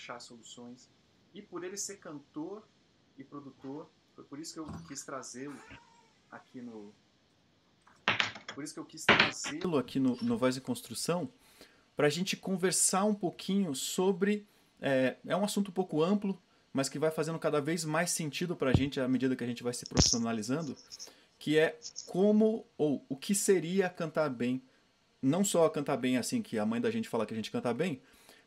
achar soluções. E por ele ser cantor e produtor, foi por isso que eu quis trazê-lo aqui no. Por isso que eu quis trazê-lo aqui no, no Voz e Construção, para a gente conversar um pouquinho sobre. É, é um assunto um pouco amplo, mas que vai fazendo cada vez mais sentido para a gente à medida que a gente vai se profissionalizando, que é como ou o que seria cantar bem. Não só cantar bem assim, que a mãe da gente fala que a gente canta bem,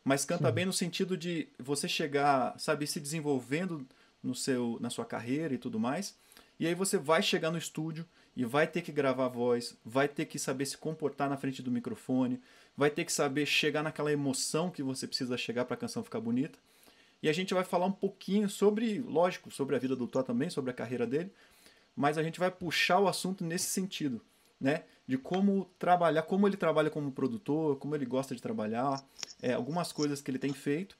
mas canta Sim. bem no sentido de você chegar, sabe, se desenvolvendo no seu, na sua carreira e tudo mais. E aí você vai chegar no estúdio e vai ter que gravar a voz, vai ter que saber se comportar na frente do microfone, vai ter que saber chegar naquela emoção que você precisa chegar para a canção ficar bonita. E a gente vai falar um pouquinho sobre, lógico, sobre a vida do Thor também, sobre a carreira dele, mas a gente vai puxar o assunto nesse sentido, né? De como trabalhar, como ele trabalha como produtor, como ele gosta de trabalhar, é, algumas coisas que ele tem feito.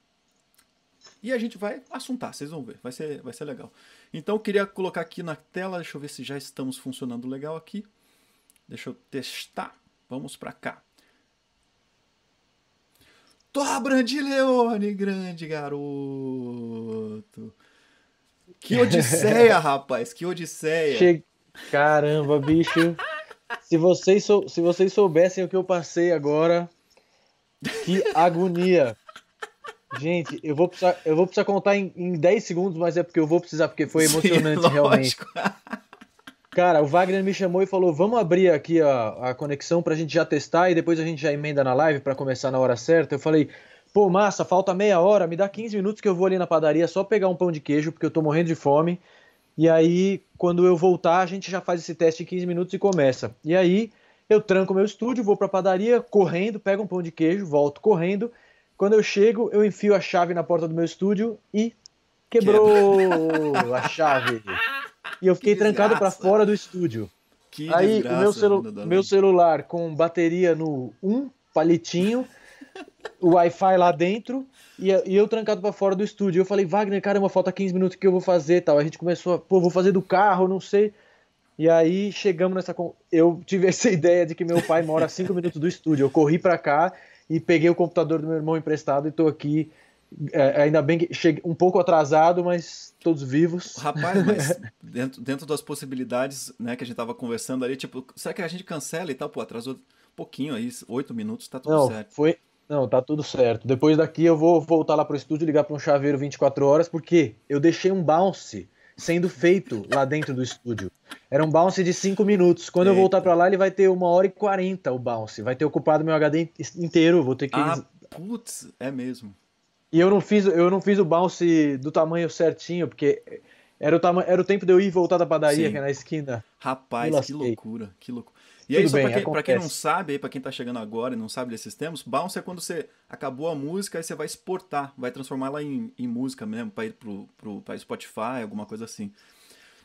E a gente vai assuntar, vocês vão ver, vai ser, vai ser legal. Então eu queria colocar aqui na tela, deixa eu ver se já estamos funcionando legal aqui. Deixa eu testar. Vamos para cá. Brandi Leone, grande garoto. Que odisseia, rapaz, que odisseia. Che... Caramba, bicho. Se vocês, sou... Se vocês soubessem o que eu passei agora, que agonia. Gente, eu vou precisar, eu vou precisar contar em, em 10 segundos, mas é porque eu vou precisar, porque foi emocionante Sim, realmente. Cara, o Wagner me chamou e falou: vamos abrir aqui a, a conexão pra gente já testar e depois a gente já emenda na live para começar na hora certa. Eu falei, pô, massa, falta meia hora, me dá 15 minutos que eu vou ali na padaria só pegar um pão de queijo, porque eu tô morrendo de fome. E aí, quando eu voltar, a gente já faz esse teste em 15 minutos e começa. E aí, eu tranco meu estúdio, vou pra padaria, correndo, pego um pão de queijo, volto correndo. Quando eu chego, eu enfio a chave na porta do meu estúdio e quebrou Quebra. a chave. E eu fiquei trancado para fora do estúdio. Que Aí o meu, celu meu celular com bateria no 1 palitinho, o Wi-Fi lá dentro e, e eu trancado para fora do estúdio. Eu falei, Wagner, caramba, falta 15 minutos que eu vou fazer tal. A gente começou a, pô, vou fazer do carro, não sei. E aí chegamos nessa. Eu tive essa ideia de que meu pai mora a 5 minutos do estúdio. Eu corri para cá e peguei o computador do meu irmão emprestado e tô aqui é, ainda bem que cheguei um pouco atrasado, mas todos vivos. Rapaz, mas dentro, dentro das possibilidades né, que a gente tava conversando ali, tipo, será que a gente cancela e tal? Pô, atrasou um pouquinho aí, oito minutos, tá tudo não, certo. Foi, não, tá tudo certo. Depois daqui eu vou voltar lá pro estúdio ligar para um chaveiro 24 horas, porque eu deixei um bounce sendo feito lá dentro do estúdio. Era um bounce de 5 minutos. Quando Eita. eu voltar para lá, ele vai ter uma hora e 40 o bounce. Vai ter ocupado meu HD inteiro. Vou ter que. Ah, putz, é mesmo. E eu não fiz, eu não fiz o bounce do tamanho certinho, porque era o, tama era o tempo de eu ir e voltar da padaria, Sim. que é na esquina. Rapaz, que loucura, que loucura. E aí, só pra quem, quem, não sabe, pra quem tá chegando agora e não sabe desses termos, bounce é quando você acabou a música e você vai exportar, vai transformar ela em, em música mesmo, pra ir pro, pro, pra Spotify, alguma coisa assim.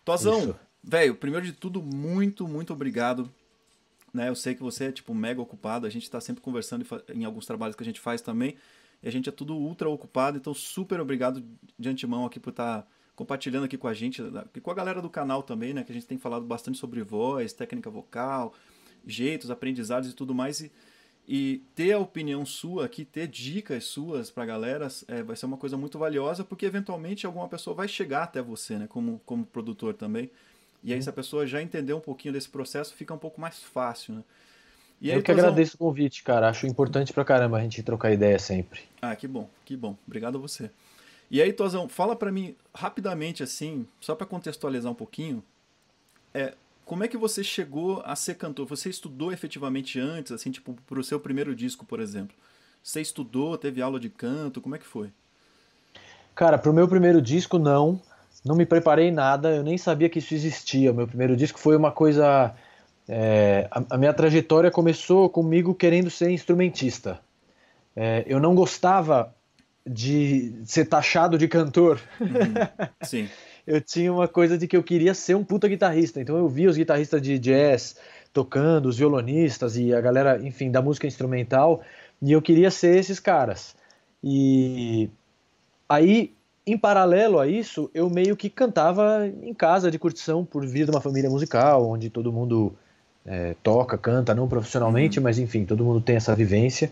Tozão, velho, primeiro de tudo, muito, muito obrigado. Né, eu sei que você é, tipo, mega ocupado, a gente tá sempre conversando em alguns trabalhos que a gente faz também. E a gente é tudo ultra ocupado, então super obrigado de antemão aqui por estar tá compartilhando aqui com a gente, e com a galera do canal também, né? Que a gente tem falado bastante sobre voz, técnica vocal, jeitos, aprendizados e tudo mais. E, e ter a opinião sua aqui, ter dicas suas pra galera, é, vai ser uma coisa muito valiosa, porque eventualmente alguma pessoa vai chegar até você, né? Como, como produtor também. E aí, uhum. se a pessoa já entender um pouquinho desse processo, fica um pouco mais fácil, né? Aí, eu que agradeço o convite, cara. Acho importante pra caramba a gente trocar ideia sempre. Ah, que bom, que bom. Obrigado a você. E aí, Tozão, fala para mim rapidamente assim, só para contextualizar um pouquinho, é, como é que você chegou a ser cantor? Você estudou efetivamente antes, assim, tipo, pro seu primeiro disco, por exemplo? Você estudou, teve aula de canto, como é que foi? Cara, pro meu primeiro disco, não. Não me preparei nada, eu nem sabia que isso existia. O meu primeiro disco foi uma coisa é, a, a, minha trajetória começou comigo querendo ser instrumentista. É, eu não gostava de ser taxado de cantor. Uhum. Sim. Eu tinha uma coisa de que eu queria ser um puta guitarrista. Então eu via os guitarristas de jazz tocando, os violonistas e a galera, enfim, da música instrumental, e eu queria ser esses caras. E aí, em paralelo a isso, eu meio que cantava em casa de curtição por vir de uma família musical, onde todo mundo é, toca, canta, não profissionalmente, uhum. mas enfim, todo mundo tem essa vivência.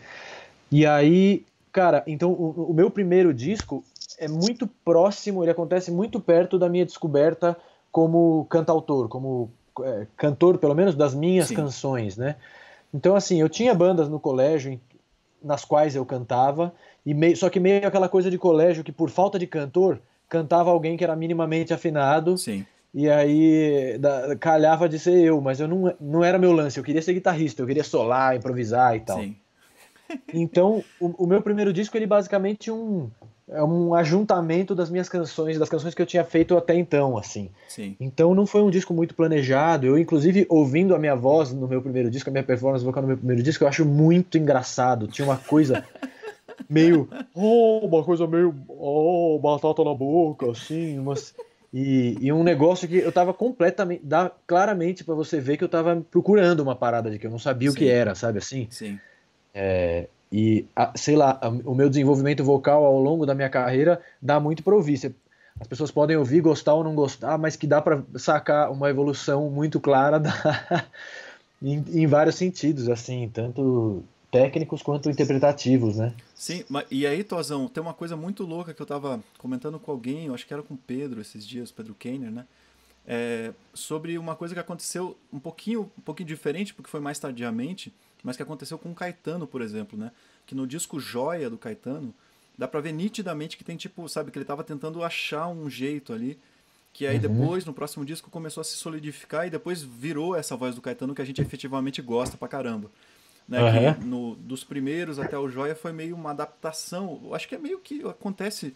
E aí, cara, então o, o, meu primeiro disco é muito próximo, ele acontece muito perto da minha descoberta como cantautor, como é, cantor, pelo menos, das minhas Sim. canções, né? Então, assim, eu tinha bandas no colégio nas quais eu cantava, e meio, só que meio aquela coisa de colégio que, por falta de cantor, cantava alguém que era minimamente afinado. Sim. E aí da, calhava de ser eu, mas eu não, não era meu lance, eu queria ser guitarrista, eu queria solar, improvisar e tal. Sim. Então, o, o, meu primeiro disco, ele basicamente um, é um ajuntamento das minhas canções, das canções que eu tinha feito até então, assim. Sim. Então não foi um disco muito planejado. Eu, inclusive, ouvindo a minha voz no meu primeiro disco, a minha performance vocal no meu primeiro disco, eu acho muito engraçado. Tinha uma coisa meio. Oh, uma coisa meio. Oh, batata na boca, assim. E, e, um negócio que eu tava completamente. Dá claramente para você ver que eu tava procurando uma parada de que eu não sabia Sim. o que era, sabe assim? Sim. É, e, sei lá, o meu desenvolvimento vocal ao longo da minha carreira dá muito para ouvir. As pessoas podem ouvir, gostar ou não gostar, mas que dá para sacar uma evolução muito clara da, em, em, vários sentidos, assim, tanto técnicos quanto interpretativos, né? Sim, e aí, Tozão, tem uma coisa muito louca que eu tava comentando com alguém, eu acho que era com o Pedro esses dias, Pedro Kenner, né? É, sobre uma coisa que aconteceu um pouquinho, um pouquinho diferente, porque foi mais tardiamente, mas que aconteceu com o Caetano, por exemplo, né? Que no disco Joia do Caetano, dá pra ver nitidamente que tem tipo, sabe, que ele tava tentando achar um jeito ali, que aí uhum. depois, no próximo disco, começou a se solidificar e depois virou essa voz do Caetano que a gente efetivamente gosta pra caramba. Né, uhum. que no, dos primeiros até o Joia foi meio uma adaptação. Eu acho que é meio que acontece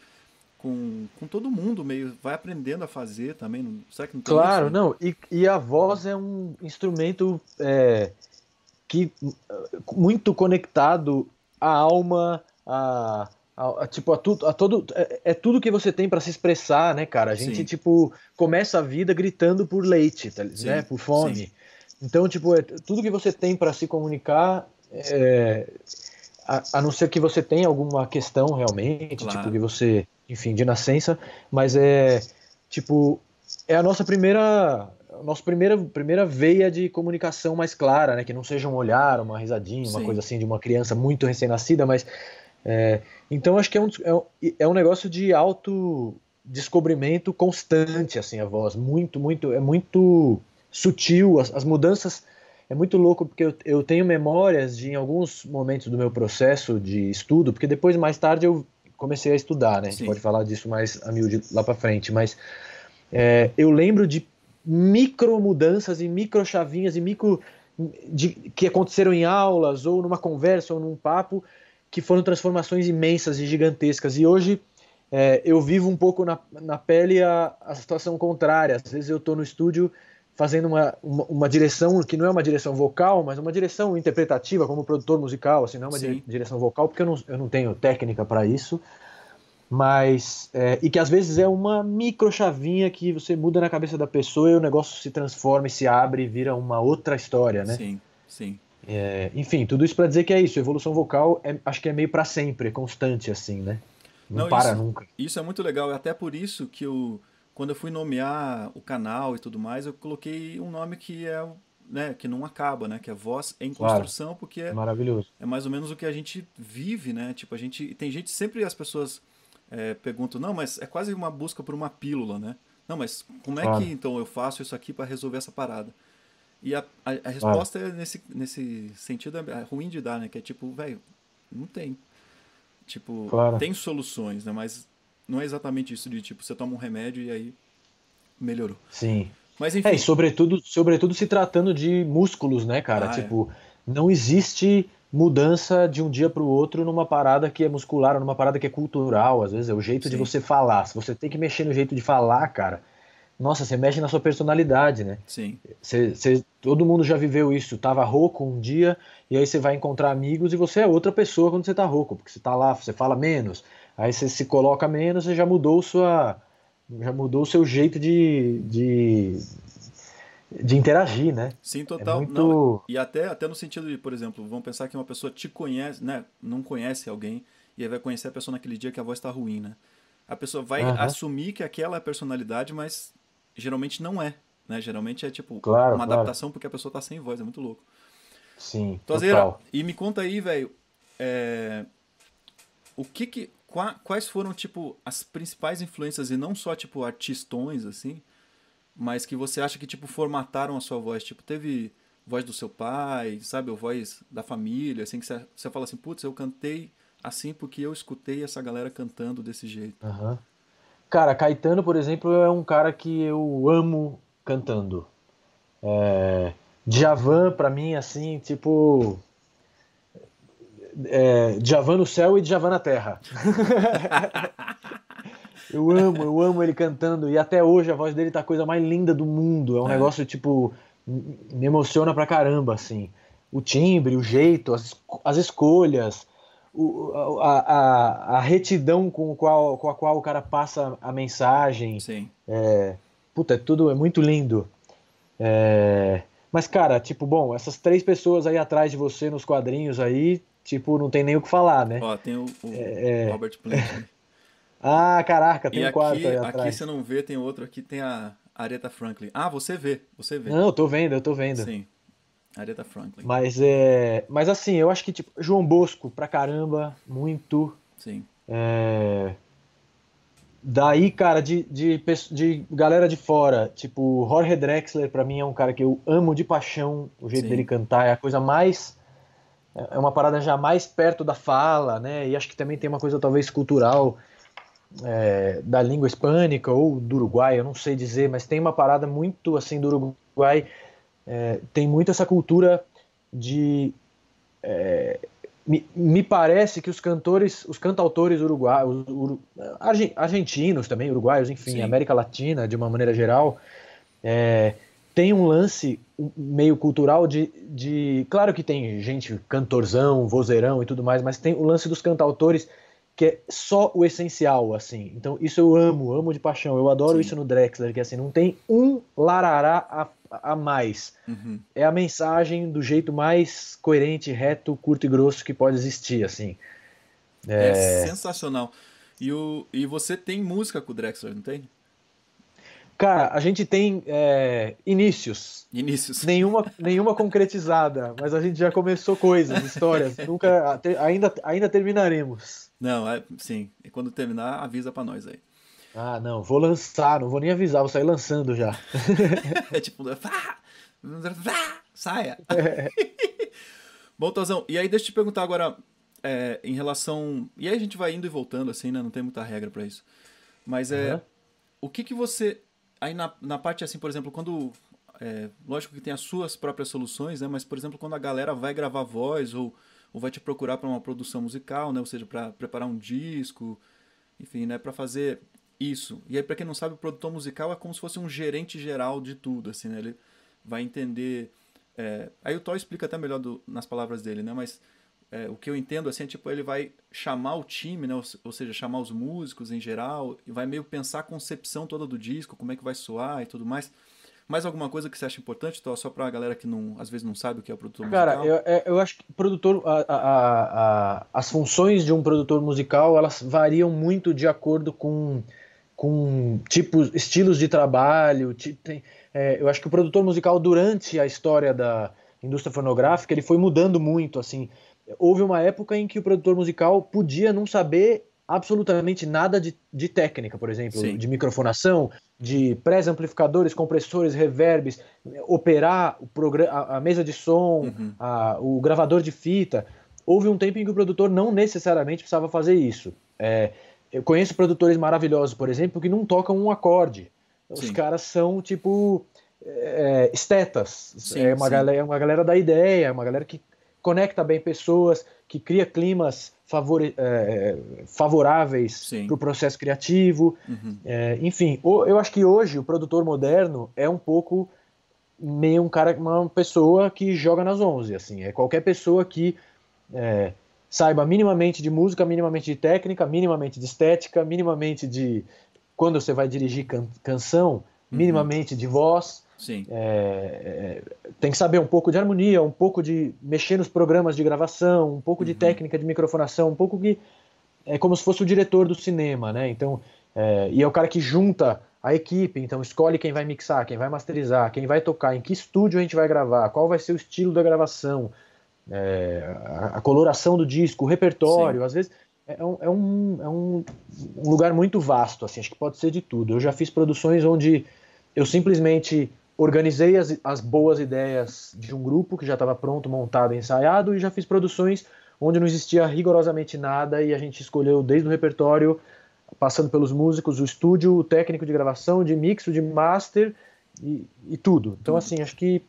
com, com todo mundo, meio vai aprendendo a fazer também. Não, será que não tem Claro, isso? não. E, e a voz é um instrumento é, que muito conectado à alma, a, a, a tipo a tudo, a todo é, é tudo que você tem para se expressar, né, cara? A gente Sim. tipo começa a vida gritando por leite, tá, né? Por fome. Sim. Então, tipo, é tudo que você tem para se comunicar, é, a, a, não ser que você tenha alguma questão realmente, claro. tipo que você, enfim, de nascença, mas é tipo é a nossa primeira nossa primeira, primeira veia de comunicação mais clara, né? Que não seja um olhar, uma risadinha, uma Sim. coisa assim de uma criança muito recém-nascida, mas. É, então acho que é um, é, é um negócio de auto descobrimento constante, assim, a voz. Muito, muito. É muito sutil. As, as mudanças. É muito louco porque eu, eu tenho memórias de em alguns momentos do meu processo de estudo, porque depois, mais tarde, eu comecei a estudar, né? A gente Sim. pode falar disso mais a miúde lá para frente, mas é, eu lembro de micro mudanças e micro chavinhas e micro de, que aconteceram em aulas ou numa conversa ou num papo que foram transformações imensas e gigantescas. E hoje é, eu vivo um pouco na, na pele a, a situação contrária. Às vezes eu estou no estúdio fazendo uma, uma, uma, direção que não é uma direção vocal mas uma direção interpretativa como produtor musical assim não é uma direção vocal porque eu não, eu não tenho técnica para isso mas é, e que às vezes é uma micro chavinha que você muda na cabeça da pessoa e o negócio se transforma e se abre e vira uma outra história, né? Sim, sim. É, enfim, tudo isso para dizer que é isso. Evolução vocal é, acho que é meio para sempre, é constante assim, né? Não, Não para isso, nunca. Isso é muito legal. É até por isso que eu, quando eu fui nomear o canal e tudo mais, eu coloquei um nome que é né, que não acaba, né, que é voz em construção, claro. porque é maravilhoso. É mais ou menos o que a gente vive, né? Tipo, a gente tem gente sempre as pessoas é, pergunto, não, mas é quase uma busca por uma pílula, né? Não, mas como é claro. que então eu faço isso aqui para resolver essa parada? E a, a, a resposta claro. é nesse, nesse sentido é ruim de dar, né? Que é tipo, velho, não tem. Tipo, claro. tem soluções, né? Mas não é exatamente isso de tipo, você toma um remédio e aí melhorou. Sim. Mas enfim. É, e sobretudo, sobretudo se tratando de músculos, né, cara? Ah, é. tipo, é. não existe mudança de um dia para o outro numa parada que é muscular, numa parada que é cultural, às vezes é o jeito Sim. de você falar. Se você tem que mexer no jeito de falar, cara, nossa, você mexe na sua personalidade, né? Sim. Você, você, todo mundo já viveu isso. Tava rouco um dia e aí você vai encontrar amigos e você é outra pessoa quando você tá rouco, porque você tá lá, você fala menos. Aí você se coloca menos, você já mudou sua já mudou o seu jeito de, de de interagir, né? Sim, total. É muito... Não, e até, até no sentido de, por exemplo, vamos pensar que uma pessoa te conhece, né? Não conhece alguém e aí vai conhecer a pessoa naquele dia que a voz está ruim, né? A pessoa vai uhum. assumir que aquela é a personalidade, mas geralmente não é, né? Geralmente é tipo claro, uma claro. adaptação porque a pessoa está sem voz, é muito louco. Sim, Tozeira, e me conta aí, velho, é... o que que quais foram tipo as principais influências e não só tipo artistões assim, mas que você acha que tipo formataram a sua voz, tipo teve voz do seu pai, sabe, ou voz da família, assim que você, você fala assim, putz, eu cantei assim porque eu escutei essa galera cantando desse jeito. Uhum. Cara, Caetano, por exemplo, é um cara que eu amo cantando. É... Djavan, pra mim, assim, tipo. É... Djavan no céu e Djavan na terra. eu amo, eu amo ele cantando. E até hoje a voz dele tá a coisa mais linda do mundo. É um é. negócio, tipo, me emociona pra caramba, assim. O timbre, o jeito, as, as escolhas, o, a, a, a, retidão com, qual, com a qual o cara passa a mensagem. Sim. É, puta, é tudo é muito lindo. É, mas, cara, tipo, bom, essas três pessoas aí atrás de você nos quadrinhos aí, tipo, não tem nem o que falar, né? Ó, tem o, o é, é. Robert Plant. Ah, caraca, tem e um aqui, quarto aí atrás. Aqui você não vê, tem outro, aqui tem a Aretha Franklin. Ah, você vê, você vê. Não, eu tô vendo, eu tô vendo. Sim. Aretha Franklin. Mas é, mas assim, eu acho que tipo João Bosco pra caramba, muito. Sim. É... Daí, cara, de, de, de galera de fora, tipo, Jorge Drexler, pra mim é um cara que eu amo de paixão, o jeito Sim. dele cantar, é a coisa mais. É uma parada já mais perto da fala, né? E acho que também tem uma coisa talvez cultural é, da língua hispânica ou do Uruguai, eu não sei dizer, mas tem uma parada muito assim do Uruguai é, tem muito essa cultura de. É, me, me, parece que os cantores, os cantautores uruguaios, ur, argentinos também, uruguaios, enfim, Sim. América Latina de uma maneira geral, é, tem um lance meio cultural de, de. Claro que tem gente cantorzão, vozeirão e tudo mais, mas tem o lance dos cantautores que é só o essencial, assim. Então, isso eu amo, amo de paixão. Eu adoro Sim. isso no Drexler, que assim, não tem um larará a a mais. Uhum. É a mensagem do jeito mais coerente, reto, curto e grosso que pode existir, assim. É, é sensacional. E, o, e você tem música com o Drexler, não tem? Cara, a gente tem é, inícios. Inícios. Nenhuma, nenhuma concretizada, mas a gente já começou coisas, histórias. Nunca, ainda, ainda terminaremos. Não, é, sim. E quando terminar, avisa para nós aí. Ah, não, vou lançar, não vou nem avisar, vou sair lançando já. é tipo, saia. É. Bom, Tozão, e aí deixa eu te perguntar agora, é, em relação. E aí a gente vai indo e voltando, assim, né? Não tem muita regra para isso. Mas é. Uhum. O que que você. Aí na, na parte assim, por exemplo, quando. É, lógico que tem as suas próprias soluções, né? Mas, por exemplo, quando a galera vai gravar voz ou, ou vai te procurar para uma produção musical, né? Ou seja, para preparar um disco, enfim, né? Para fazer isso. E aí, para quem não sabe, o produtor musical é como se fosse um gerente geral de tudo, assim, né? Ele vai entender. É... Aí o Thor explica até melhor do... nas palavras dele, né? Mas é, o que eu entendo assim é tipo ele vai chamar o time, né? Ou, ou, seja, chamar os músicos em geral e vai meio pensar a concepção toda do disco, como é que vai soar e tudo mais. Mais alguma coisa que você acha importante? Só para a galera que não, às vezes não sabe o que é o produtor Cara, musical? Cara, eu, é, eu acho que produtor, a, a, a, as funções de um produtor musical elas variam muito de acordo com com tipos, estilos de trabalho. Tem, é, eu acho que o produtor musical durante a história da indústria fonográfica ele foi mudando muito. Assim, houve uma época em que o produtor musical podia não saber absolutamente nada de, de técnica, por exemplo, Sim. de microfonação, de pré-amplificadores, compressores, reverbs, operar a, a mesa de som, uhum. a, o gravador de fita. Houve um tempo em que o produtor não necessariamente precisava fazer isso. É, eu conheço produtores maravilhosos, por exemplo, que não tocam um acorde. Sim. Os caras são tipo é, estetas. Sim, é, uma galera, é uma galera da ideia, é uma galera que conecta bem pessoas, que cria climas favor, é, favoráveis para o processo criativo. Uhum. É, enfim, eu acho que hoje o produtor moderno é um pouco meio um cara, uma pessoa que joga nas 11, assim, é qualquer pessoa que é, saiba minimamente de música, minimamente de técnica, minimamente de estética, minimamente de quando você vai dirigir can canção, uhum. minimamente uhum. de voz. Sim. É, é, tem que saber um pouco de harmonia, um pouco de mexer nos programas de gravação, um pouco uhum. de técnica de microfonação, um pouco que é como se fosse o diretor do cinema, né? Então, é, e é o cara que junta a equipe, então escolhe quem vai mixar, quem vai masterizar, quem vai tocar, em que estúdio a gente vai gravar, qual vai ser o estilo da gravação, é, a, a, coloração do disco, o repertório, Sim. às vezes. é, um, é, um, é um, um lugar muito vasto, assim, acho que pode ser de tudo. Eu já fiz produções onde eu simplesmente organizei as, as boas ideias de um grupo que já estava pronto, montado, ensaiado, e já fiz produções onde não existia rigorosamente nada e a gente escolheu desde o repertório, passando pelos músicos, o estúdio, o técnico de gravação, de mix, de master e, e tudo. Então, assim, acho que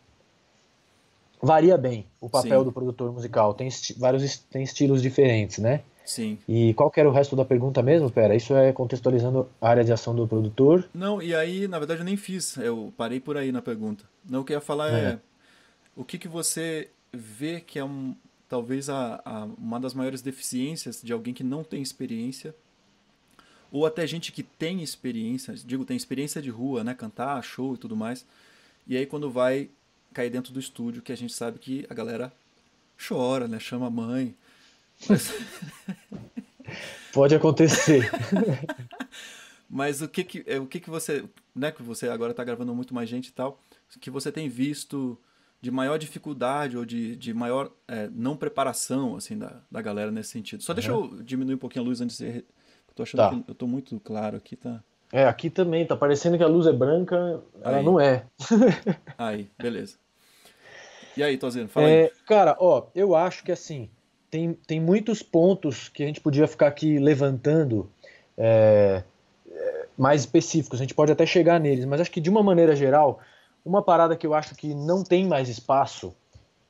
varia bem o papel Sim. do produtor musical. Tem vários tem estilos diferentes, né? Sim. E qual que era o resto da pergunta mesmo? Pera, isso é contextualizando a área de ação do produtor? Não, e aí, na verdade, eu nem fiz. Eu parei por aí na pergunta. Não, o que eu ia falar é, é o que, que você vê que é um, talvez a, a, uma das maiores deficiências de alguém que não tem experiência ou até gente que tem experiência, digo, tem experiência de rua, né, cantar, show e tudo mais. E aí quando vai cair dentro do estúdio, que a gente sabe que a galera chora, né? Chama a mãe. Pode acontecer. Mas o que que, é, o que que você, né, que você agora está gravando muito mais gente e tal, que você tem visto de maior dificuldade ou de, de maior é, não preparação, assim, da, da galera nesse sentido. Só uhum. deixa eu diminuir um pouquinho a luz antes de... Eu tô achando tá. que eu tô muito claro aqui, tá? É, aqui também, tá parecendo que a luz é branca, ela aí. não é. aí, beleza. E aí, Tozinho, fala é, aí. Cara, ó, eu acho que assim, tem, tem muitos pontos que a gente podia ficar aqui levantando é, é, mais específicos, a gente pode até chegar neles, mas acho que de uma maneira geral, uma parada que eu acho que não tem mais espaço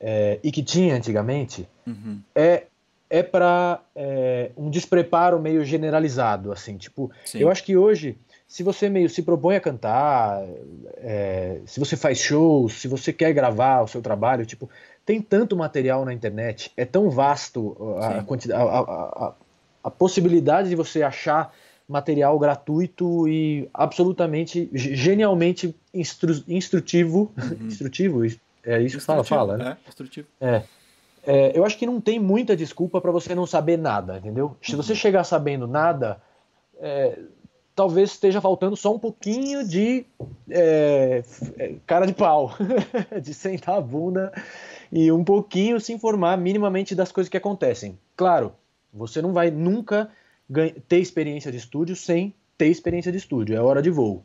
é, e que tinha antigamente uhum. é é para é, um despreparo meio generalizado, assim, tipo, Sim. eu acho que hoje se você meio se propõe a cantar, é, se você faz shows, se você quer gravar o seu trabalho, tipo, tem tanto material na internet, é tão vasto a, quantidade, a, a, a, possibilidade de você achar material gratuito e absolutamente, genialmente instru, instrutivo, uhum. instrutivo, é isso que fala, fala, né? É, instrutivo. É. É, eu acho que não tem muita desculpa para você não saber nada, entendeu? Se você uhum. chegar sabendo nada, é, talvez esteja faltando só um pouquinho de é, é cara de pau, de sentar a bunda e um pouquinho se informar minimamente das coisas que acontecem. Claro, você não vai nunca ter experiência de estúdio sem ter experiência de estúdio, é hora de voo.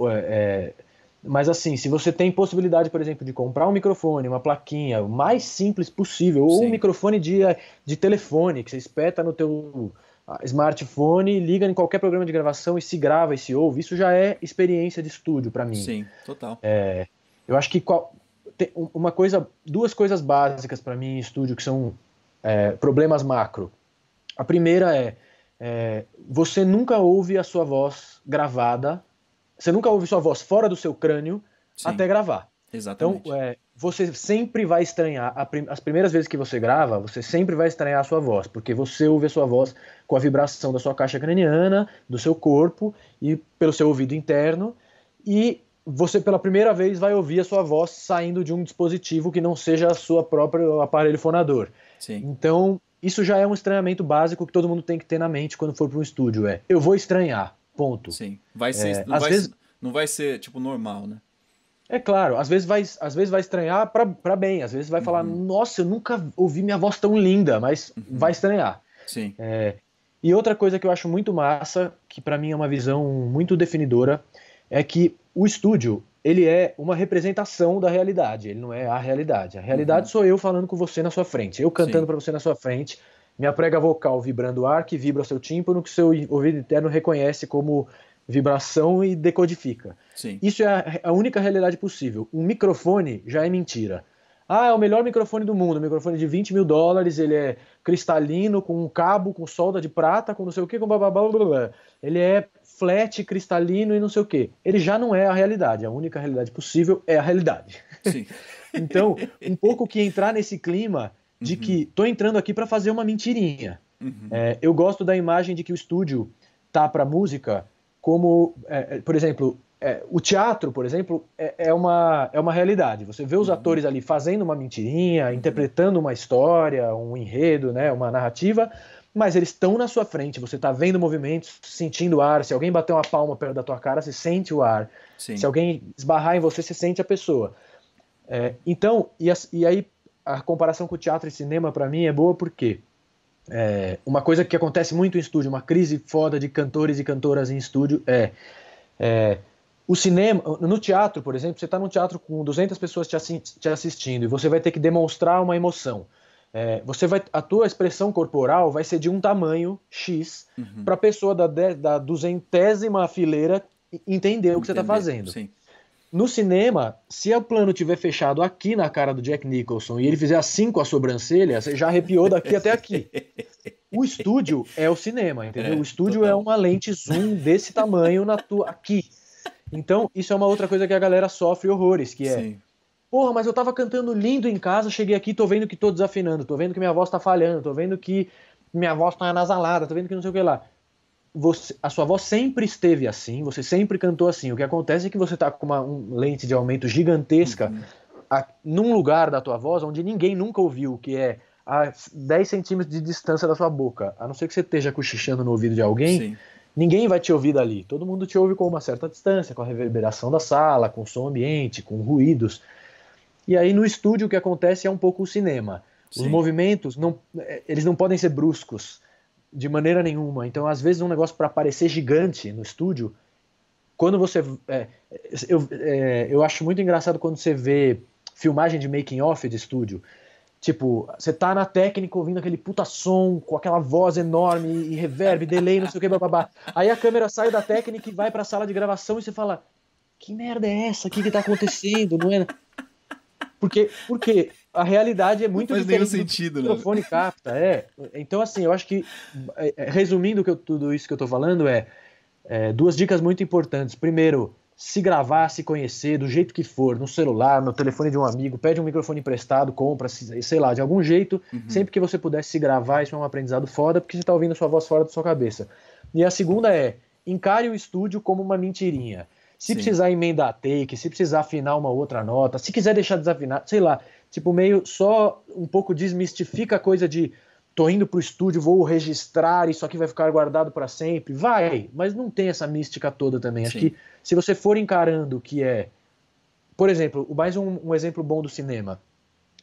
É, é, mas assim, se você tem possibilidade, por exemplo, de comprar um microfone, uma plaquinha, o mais simples possível, ou Sim. um microfone de, de telefone que você espeta no teu smartphone, liga em qualquer programa de gravação e se grava e se ouve. Isso já é experiência de estúdio para mim. Sim, total. É, eu acho que qual, tem uma coisa, duas coisas básicas para mim em estúdio que são é, problemas macro. A primeira é, é, você nunca ouve a sua voz gravada, você nunca ouve sua voz fora do seu crânio Sim, até gravar. Exatamente. Então, é, você sempre vai estranhar, as primeiras vezes que você grava, você sempre vai estranhar a sua voz, porque você ouve a sua voz com a vibração da sua caixa craniana, do seu corpo e pelo seu ouvido interno, e você pela primeira vez vai ouvir a sua voz saindo de um dispositivo que não seja a sua próprio aparelho fonador. Sim. Então, isso já é um estranhamento básico que todo mundo tem que ter na mente quando for para um estúdio, é, eu vou estranhar, ponto. Sim, vai ser, é, não, vai, vezes... não vai ser tipo normal, né? É claro, às vezes vai, às vezes vai estranhar para bem, às vezes vai uhum. falar, nossa, eu nunca ouvi minha voz tão linda, mas uhum. vai estranhar. Sim. É, e outra coisa que eu acho muito massa, que para mim é uma visão muito definidora, é que o estúdio ele é uma representação da realidade, ele não é a realidade. A realidade uhum. sou eu falando com você na sua frente, eu cantando para você na sua frente, minha prega vocal vibrando o ar que vibra o seu tímpano, que o seu ouvido interno reconhece como vibração e decodifica. Sim. Isso é a, a, única realidade possível. Um microfone já é mentira. Ah, é o melhor microfone do mundo, um microfone de 20 mil dólares, ele é cristalino, com um cabo, com solda de prata, com não sei o que, com blá, blá, blá, blá, blá. Ele é flat, cristalino e não sei o que. Ele já não é a realidade. A única realidade possível é a realidade. Sim. então, um pouco que entrar nesse clima de uhum. que tô entrando aqui para fazer uma mentirinha. Uhum. É, eu gosto da imagem de que o estúdio tá para música como, é, é, por exemplo, é, o teatro, por exemplo, é, é, uma, é uma realidade. Você vê os uhum. atores ali fazendo uma mentirinha, uhum. interpretando uma história, um enredo, né, uma narrativa, mas eles estão na sua frente. Você está vendo movimentos, sentindo o ar. Se alguém bater uma palma perto da tua cara, você sente o ar. Sim. Se alguém esbarrar em você, você sente a pessoa. É, então, e, e, aí a comparação com o teatro e cinema para mim é boa porque é, uma coisa que acontece muito em estúdio, uma crise foda de cantores e cantoras em estúdio é, é o cinema, no teatro, por exemplo, você está num teatro com 200 pessoas te, assi te, assistindo e você vai ter que demonstrar uma emoção. É, você vai, a tua expressão corporal vai ser de um tamanho X uhum. para a pessoa da, da duzentésima fileira entender o que Entender, você está fazendo. Sim. No cinema, se o plano tiver fechado aqui na cara do Jack Nicholson e ele fizer assim com a sobrancelha, você já arrepiou daqui até aqui. O estúdio é o cinema, entendeu? É, o estúdio total. é uma lente zoom desse tamanho na tua aqui. Então, isso é uma outra coisa que a galera sofre horrores, que é Sim. Porra, mas eu tava cantando lindo em casa, cheguei aqui, tô vendo que tô desafinando, tô vendo que minha voz tá falhando, tô vendo que minha voz tá anasalada, tô vendo que não sei o que lá você, a sua voz sempre esteve assim, você sempre cantou assim. O que acontece é que você está com uma um lente de aumento gigantesca uhum. a, num lugar da tua voz onde ninguém nunca ouviu, que é a 10 centímetros de distância da sua boca. A não ser que você esteja cochichando no ouvido de alguém, Sim. ninguém vai te ouvir dali. Todo mundo te ouve com uma certa distância, com a reverberação da sala, com o som ambiente, com ruídos. E aí no estúdio o que acontece é um pouco o cinema. Sim. Os movimentos não, eh, eles não podem ser bruscos de maneira nenhuma. Então, às vezes, um negócio para parecer gigante no estúdio, quando você. É, eu, é, eu acho muito engraçado quando você vê filmagem de making off de estúdio. Tipo, você tá na técnica ouvindo aquele puta som, com aquela voz enorme e reverb, delay, não sei o que, babá. Aí a câmera sai da técnica e vai pra sala de gravação e você fala: Que merda é essa? O que que tá acontecendo? Não é? Porque, porque a realidade é muito Faz diferente sentido, do que o né? microfone capta. É. Então, assim, eu acho que, é, é, resumindo que eu, tudo isso que eu estou falando, é, é, duas dicas muito importantes. Primeiro, se gravar, se conhecer, do jeito que for, no celular, no telefone de um amigo, pede um microfone emprestado, compra, sei lá, de algum jeito, uhum. sempre que você puder se gravar, isso é um aprendizado foda, porque você está ouvindo sua voz fora da sua cabeça. E a segunda é, encare o estúdio como uma mentirinha. Se Sim. precisar emendar take, se precisar afinar uma outra nota, se quiser deixar desafinar, sei lá, tipo, meio só um pouco desmistifica a coisa de tô indo pro estúdio, vou registrar, isso aqui vai ficar guardado para sempre. Vai, mas não tem essa mística toda também. Sim. Acho que se você for encarando que é. Por exemplo, mais um, um exemplo bom do cinema.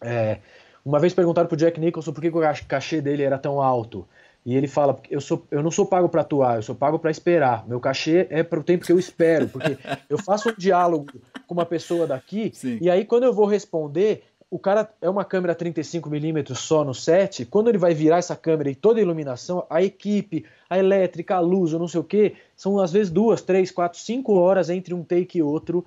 É, uma vez perguntaram pro Jack Nicholson por que o cachê dele era tão alto. E ele fala: eu, sou, eu não sou pago para atuar, eu sou pago para esperar. Meu cachê é para o tempo que eu espero, porque eu faço um diálogo com uma pessoa daqui, Sim. e aí quando eu vou responder, o cara é uma câmera 35mm só no set, quando ele vai virar essa câmera e toda a iluminação, a equipe, a elétrica, a luz, ou não sei o que, são às vezes duas, três, quatro, cinco horas entre um take e outro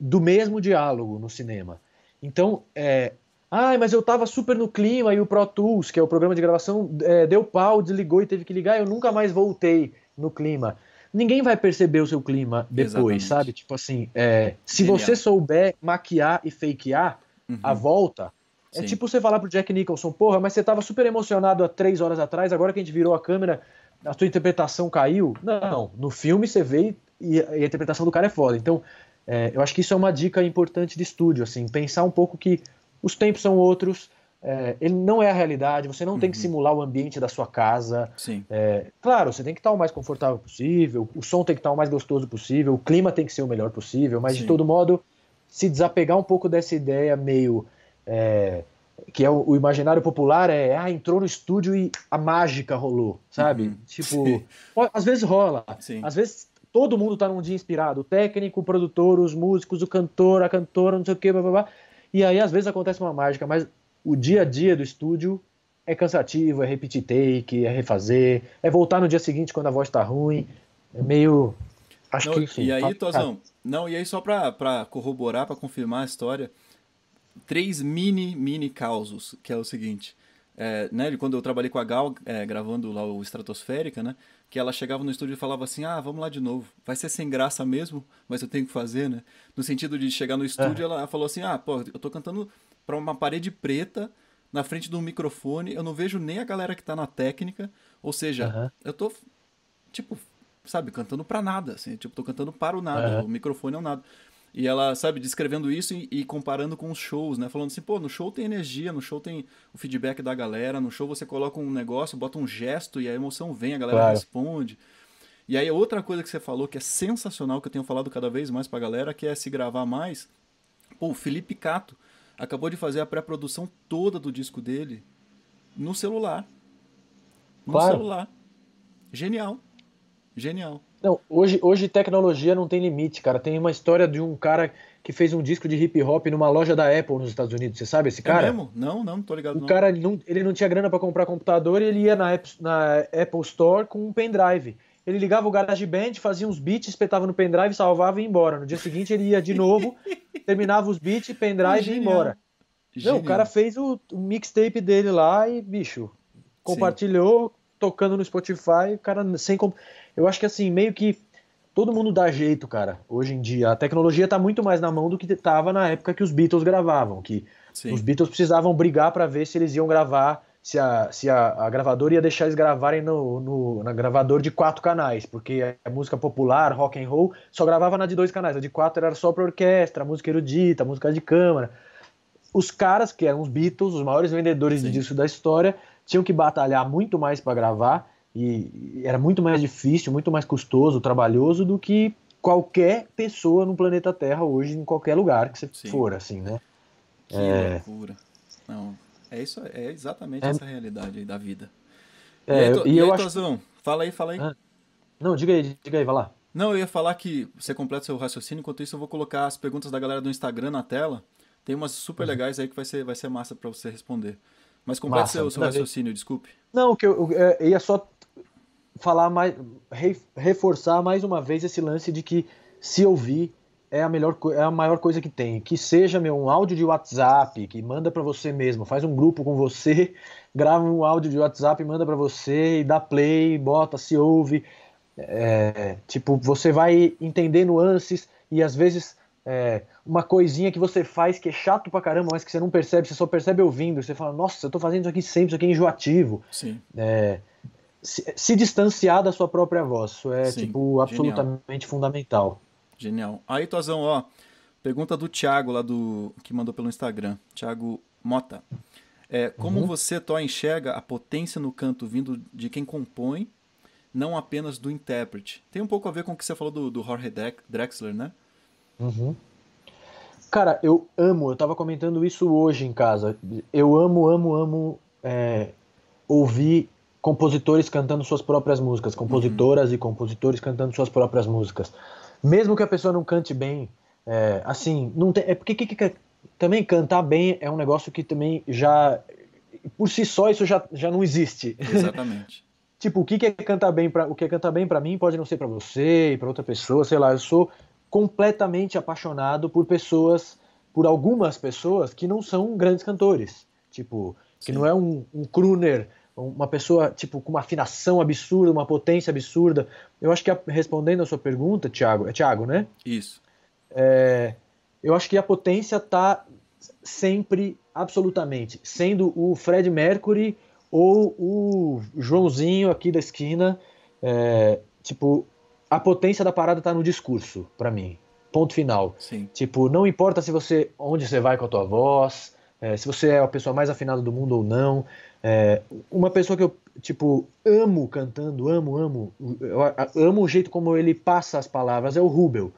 do mesmo diálogo no cinema. Então, é, ah, mas eu tava super no clima e o Pro Tools, que é o programa de gravação, é, deu pau, desligou e teve que ligar, eu nunca mais voltei no clima. Ninguém vai perceber o seu clima depois, Exatamente. sabe? Tipo assim, é, se Genial. você souber maquiar e fakear, uhum. a volta. É Sim. tipo você falar pro Jack Nicholson, porra, mas você tava super emocionado há três horas atrás, agora que a gente virou a câmera, a sua interpretação caiu. Não, no filme você vê e, a interpretação do cara é foda. Então, é, eu acho que isso é uma dica importante de estúdio, assim, pensar um pouco que os tempos são outros, é, ele não é a realidade, você não uhum. tem que uhum. simular o ambiente da sua casa. É, claro, você tem que estar o mais confortável possível, o som tem que estar o mais gostoso possível, o clima tem que ser o melhor possível, mas Sim. de todo modo se desapegar um pouco dessa ideia meio. É, que é o, o, imaginário popular é ah, entrou no estúdio e a mágica rolou, sabe? Uhum. Tipo, às vezes rola, Sim. às vezes todo mundo tá num dia inspirado, o técnico, o produtor, os músicos, o cantor, a cantora, não sei o que, blá, blá, blá. e aí às vezes acontece uma mágica, mas o dia a dia do estúdio é cansativo, é repetir take, é refazer, é voltar no dia seguinte quando a voz tá ruim, é meio Acho não, que enfim, E aí, Tozão, não, e aí só pra, pra corroborar, pra confirmar a história, três mini, mini causos, que é o seguinte. É, né, quando eu trabalhei com a Gal, é, gravando lá o Estratosférica, né? Que ela chegava no estúdio e falava assim, ah, vamos lá de novo. Vai ser sem graça mesmo, mas eu tenho que fazer, né? No sentido de chegar no estúdio, é. ela falou assim, ah, pô, eu tô cantando pra uma parede preta, na frente de um microfone, eu não vejo nem a galera que tá na técnica, ou seja, uhum. eu tô, tipo, sabe, cantando para nada, assim, tipo, tô cantando para o nada, uhum. o microfone é o nada. E ela, sabe, descrevendo isso e, e, comparando com os shows, né? Falando assim, pô, no show tem energia, no show tem o feedback da galera, no show você coloca um negócio, bota um gesto e a emoção vem, a galera claro. responde. E aí outra coisa que você falou que é sensacional, que eu tenho falado cada vez mais pra galera, que é se gravar mais. Pô, o Felipe Cato acabou de fazer a pré-produção toda do disco dele no celular. no Claro. celular. Genial. Genial. Não, hoje, hoje tecnologia não tem limite, cara. Tem uma história de um cara que fez um disco de hip hop numa loja da Apple nos Estados Unidos. Você sabe esse cara? é mesmo? Não, não, não tô ligado O não. cara ele não, ele não tinha grana pra comprar computador e ele ia na App, na Apple Store com um pendrive. Ele ligava o GarageBand, fazia uns beats, espetava no pendrive, salvava e ia embora. No dia seguinte ele ia de novo, terminava os beats, pendrive e ia Genial. embora. Não, Genial. o cara fez o, o mixtape dele lá e, bicho, compartilhou, tocando no Spotify, o cara sem. com- Eu acho que assim, meio que todo mundo dá jeito, cara, hoje em dia. A tecnologia tá muito mais na mão do que tava na época que os Beatles gravavam, que Sim. os Beatles precisavam brigar pra ver se eles iam gravar, se a, se a, a gravadora ia deixar eles gravarem no, no na gravador de quatro canais, porque a música popular, rock and roll, só gravava na de dois canais, a de quatro era só pra orquestra, música erudita, música de câmara. Os caras, que eram os Beatles, os maiores vendedores de Sim. disco da história, tinham que batalhar muito mais pra gravar e era muito mais difícil, muito mais custoso, trabalhoso do que qualquer pessoa no planeta Terra hoje, em qualquer lugar que você Sim. for, assim, né? Que É. loucura. Não, é isso, é exatamente É- essa realidade aí da vida. É, e aí, to, e eu aí, acho- Tozão? Fala aí, fala aí. Ah. Não, diga aí, diga aí, vai lá. Não, eu ia falar que você completa seu raciocínio, enquanto isso eu vou colocar as perguntas da galera do Instagram na tela. Tem umas super Uhum. legais aí que vai ser, vai ser massa pra você responder. Mas complete Massa, seu, raciocínio, desculpe. Não, o que eu, eu, eu ia só falar mais, re- reforçar mais uma vez esse lance de que se ouvir é a melhor, é a maior coisa que tem. Que seja meu um áudio de WhatsApp, que manda pra você mesmo, faz um grupo com você, grava um áudio de WhatsApp, manda pra você e dá play, bota, se ouve. É, tipo, você vai entender nuances e às vezes é, uma coisinha que você faz que é chato pra caramba, mas que você não percebe, você só percebe ouvindo. Você fala, nossa, eu tô fazendo isso aqui sempre, isso aqui é enjoativo Sim. é, se, se distanciar da sua própria voz. Isso é, Sim, tipo, absolutamente fundamental. Genial. Aí, Tozão, ó, pergunta do Thiago lá do que mandou pelo Instagram, Thiago Mota. É, como Uhum. você, Tó, enxerga a potência no canto vindo de quem compõe, não apenas do intérprete? Tem um pouco a ver com o que você falou do, do Jorge Drex- Drexler, né? Uhum. Cara, eu amo, eu tava comentando isso hoje em casa. Eu amo, amo, amo é, ouvir compositores cantando suas próprias músicas, compositoras e compositores cantando suas próprias músicas. Mesmo que a pessoa não cante bem, é, assim, não tem, é porque que- que- também cantar bem é um negócio que também já por si só isso já, já não existe. Exatamente. Tipo, o que que é cantar bem para o que é cantar bem para mim pode não ser para você e para outra pessoa, sei lá. Eu sou completamente apaixonado por pessoas, por algumas pessoas que não são grandes cantores. Tipo, que Sim. não é um, um crooner, uma pessoa tipo com uma afinação absurda, uma potência absurda. Eu acho que a- respondendo a sua pergunta, Thiago, é Thiago, né? Isso. É, eu acho que a potência tá sempre, absolutamente, sendo o Fred Mercury ou o Joãozinho aqui da esquina. é, tipo, a potência da parada tá no discurso, pra mim. Ponto final. Sim. Tipo, não importa se você onde você vai com a tua voz, é, se você é a pessoa mais afinada do mundo ou não. É, uma pessoa que eu tipo amo cantando, amo, amo, amo o jeito como ele passa as palavras é o Rubel.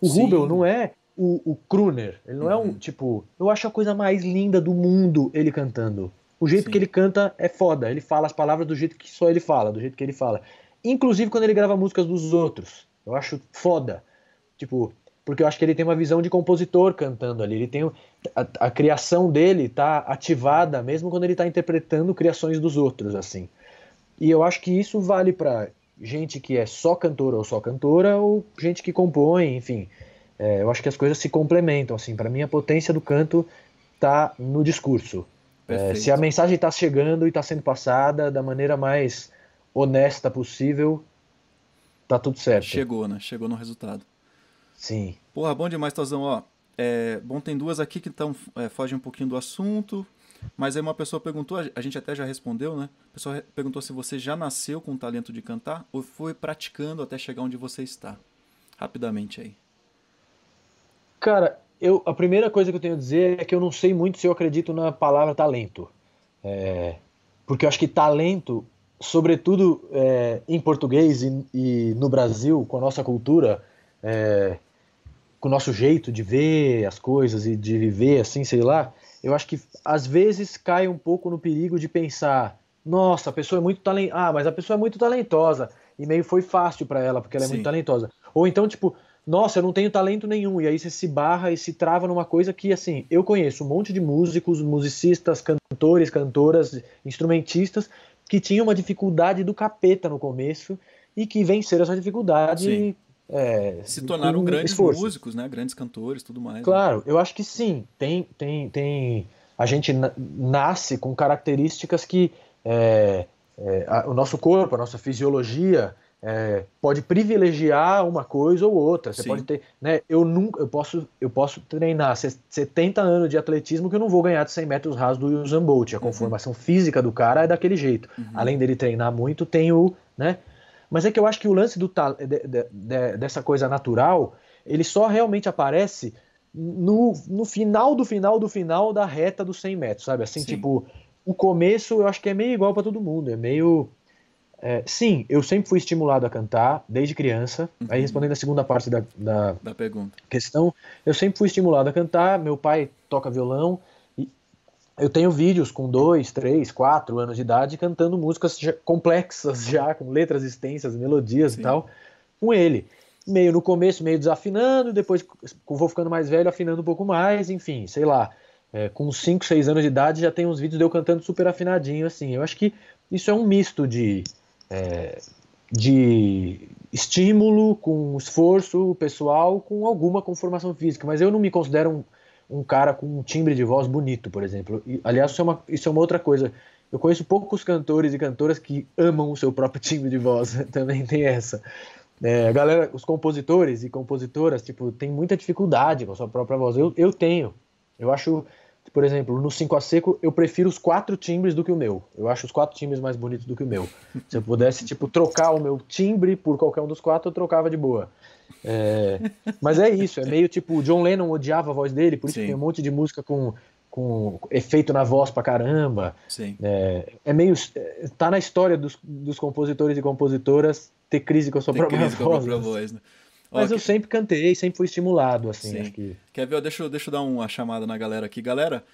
O Sim. Rubel não é o, o crooner, ele não é um Uhum. tipo. Eu acho a coisa mais linda do mundo ele cantando. O jeito Sim. que ele canta é foda. Ele fala as palavras do jeito que só ele fala, do jeito que ele fala. Inclusive quando ele grava músicas dos outros. Eu acho foda. Tipo, porque eu acho que ele tem uma visão de compositor cantando ali. Ele tem a, a criação dele tá ativada mesmo quando ele tá interpretando criações dos outros assim. E eu acho que isso vale pra gente que é só cantora ou só cantora ou gente que compõe, enfim. É, eu acho que as coisas se complementam assim. Para mim a potência do canto tá no discurso. É, se a mensagem está chegando e está sendo passada da maneira mais honesta possível, tá tudo certo. Chegou, né? Chegou no resultado. Sim. Porra, bom demais, Tozão. Ó, é, bom, tem duas aqui que tão, é, fogem um pouquinho do assunto, mas aí uma pessoa perguntou, a gente até já respondeu, né? A pessoa perguntou se você já nasceu com o talento de cantar ou foi praticando até chegar onde você está. Rapidamente aí. Cara, eu, a primeira coisa que eu tenho a dizer é que eu não sei muito se eu acredito na palavra talento. É, porque eu acho que talento, sobretudo é, em português e, e no Brasil, com a nossa cultura, é, com o nosso jeito de ver as coisas e de viver, assim, sei lá, eu acho que às vezes cai um pouco no perigo de pensar, nossa, a pessoa é muito talentosa. Ah, mas a pessoa é muito talentosa. E meio foi fácil para ela, porque ela é Sim. muito talentosa. Ou então, tipo, nossa, eu não tenho talento nenhum. E aí você se barra e se trava numa coisa que, assim, eu conheço um monte de músicos, musicistas, cantores, cantoras, instrumentistas, que tinham uma dificuldade do capeta no começo e que venceram essa dificuldade. É, se tornaram grandes esforço. músicos, né? Grandes cantores, tudo mais. Né? Claro, né? eu acho que sim. Tem, tem, tem. A gente nasce com características que é, é, a, o nosso corpo, a nossa fisiologia é, pode privilegiar uma coisa ou outra. Você Sim. pode ter, né? Eu nunca, eu posso, eu posso treinar 70 anos de atletismo que eu não vou ganhar de 100 metros rasos do Usain Bolt. A uhum. conformação uhum. física do cara é daquele jeito. Uhum. Além dele treinar muito, tem o, né? Mas é que eu acho que o lance do de, de, de, dessa coisa natural, ele só realmente aparece no, no final do final do final da reta dos 100 metros, sabe? Assim, Sim. tipo, o começo eu acho que é meio igual para todo mundo, é meio é, sim, eu sempre fui estimulado a cantar desde criança. Uhum. Aí respondendo a segunda parte da, da, da, pergunta. questão, eu sempre fui estimulado a cantar. Meu pai toca violão eu tenho vídeos com dois, três, quatro anos de idade cantando músicas complexas já, com letras extensas, melodias sim. e tal, com ele. Meio no começo, meio desafinando, depois vou ficando mais velho, afinando um pouco mais, enfim, sei lá. É, com 5, 6 anos de idade já tem uns vídeos de eu cantando super afinadinho, assim. Eu acho que isso é um misto de é, de estímulo, com esforço pessoal, com alguma conformação física. Mas eu não me considero um, um cara com um timbre de voz bonito, por exemplo. E, aliás, isso é, uma, isso é uma outra coisa. Eu conheço poucos cantores e cantoras que amam o seu próprio timbre de voz. Também tem essa. É, a galera, os compositores e compositoras, tipo, tem muita dificuldade com a sua própria voz. Eu, eu tenho. Eu acho por exemplo, no 5 a seco, eu prefiro os quatro timbres do que o meu. Eu acho os quatro timbres mais bonitos do que o meu. Se eu pudesse, tipo, trocar o meu timbre por qualquer um dos quatro, eu trocava de boa. É... Mas é isso, é meio tipo, o John Lennon odiava a voz dele, por isso tem um monte de música com, com efeito na voz pra caramba. Sim. É, é meio. tá na história dos, dos compositores e compositoras ter crise com a sua ter própria crise voz. Com a própria voz né? Mas eu sempre cantei, sempre fui estimulado, assim. Sim. Que... Quer ver? Deixa, deixa eu dar uma chamada na galera aqui. Galera,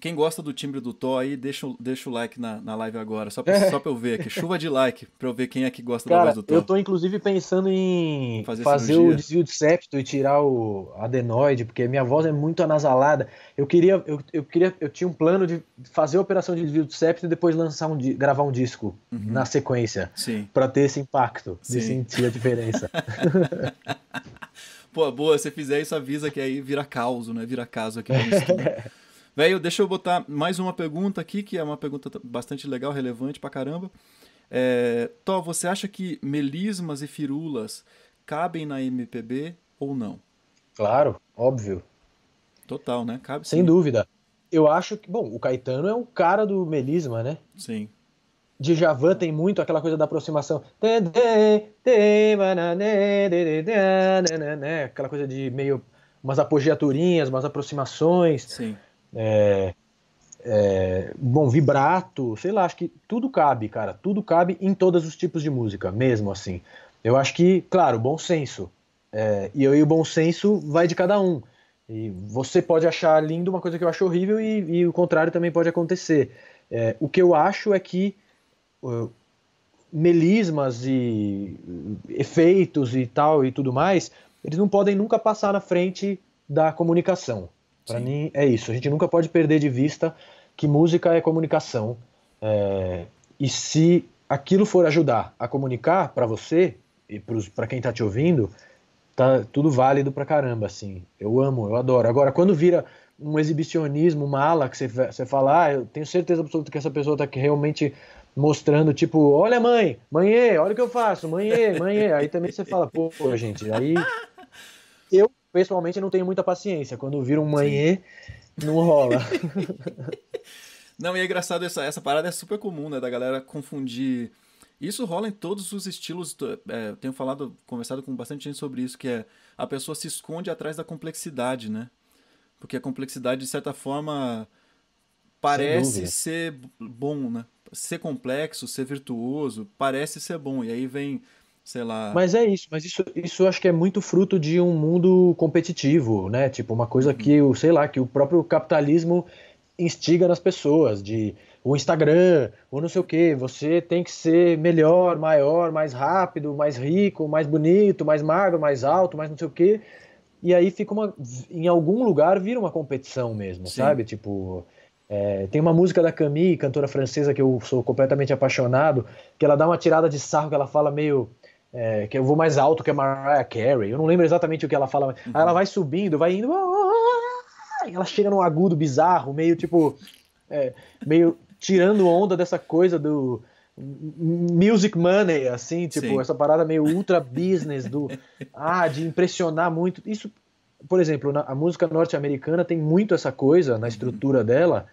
quem gosta do timbre do Thor aí, deixa, deixa o like na, na live agora, só pra, é. só pra eu ver aqui. Chuva de like, pra eu ver quem é que gosta Cara, da voz do Thor. Eu tô inclusive pensando em fazer, fazer o desvio de septo e tirar o adenoide, porque minha voz é muito anasalada. Eu queria, eu, eu queria, eu tinha um plano de fazer a operação de desvio de septo e depois lançar um, gravar um disco uhum. na sequência. Sim. Pra ter esse impacto, Sim. de sentir a diferença. Pô, boa, se fizer isso, avisa que aí vira caos, né? Vira caso aqui no estúdio. Velho, deixa eu botar mais uma pergunta aqui, que é uma pergunta bastante legal, relevante pra caramba. É, Tó, você acha que melismas e firulas cabem na MPB ou não? Claro, óbvio. Total, né? Cabe Sem sim. dúvida. Eu acho que, bom, o Caetano é um cara do melisma, né? Sim. Djavan tem muito aquela coisa da aproximação. Aquela coisa de meio umas apogiaturinhas, umas aproximações. Sim. É, é, bom, vibrato, sei lá, acho que tudo cabe, cara. Tudo cabe em todos os tipos de música, mesmo assim. Eu acho que, claro, bom senso. É, e, eu, e o bom senso vai de cada um. E você pode achar lindo uma coisa que eu acho horrível e, e o contrário também pode acontecer. É, o que eu acho é que uh, melismas e efeitos e tal e tudo mais, eles não podem nunca passar na frente da comunicação. Para mim é isso. A gente nunca pode perder de vista que música é comunicação. É, e se aquilo for ajudar a comunicar para você e para quem está te ouvindo, tá tudo válido pra caramba, assim. Eu amo, eu adoro. Agora, quando vira um exibicionismo, uma ala que você, você fala, ah, eu tenho certeza absoluta que essa pessoa está realmente mostrando, tipo, olha mãe, mãe, olha o que eu faço, mãe, mãe. Aí também você fala, pô, gente, aí eu pessoalmente não tenho muita paciência. Quando vira um mãe, não rola. Não, e é engraçado, essa, essa parada é super comum, né, da galera confundir. Isso rola em todos os estilos. É, tenho falado, conversado com bastante gente sobre isso, que é a pessoa se esconde atrás da complexidade, né? Porque a complexidade, de certa forma, parece ser bom, né? ser complexo, ser virtuoso, parece ser bom. E aí vem, sei lá. Mas é isso, mas isso, isso acho que é muito fruto de um mundo competitivo, né? Tipo, uma coisa uhum. que, sei lá, que o próprio capitalismo instiga nas pessoas, de o Instagram, ou não sei o que, você tem que ser melhor, maior, mais rápido, mais rico, mais bonito, mais magro, mais alto, mais não sei o que. E aí fica uma. Em algum lugar vira uma competição mesmo, Sim. sabe? Tipo. É, tem uma música da Camille, cantora francesa, que eu sou completamente apaixonado, que ela dá uma tirada de sarro que ela fala meio. É, que eu vou mais alto que a Mariah Carey. Eu não lembro exatamente o que ela fala. Uhum. Aí ela vai subindo, vai indo. Ela chega num agudo bizarro, meio tipo. É, meio tirando onda dessa coisa do music money, assim, tipo, Sim. essa parada meio ultra business do ah, de impressionar muito. Isso, por exemplo, na, a música norte-americana tem muito essa coisa na estrutura dela.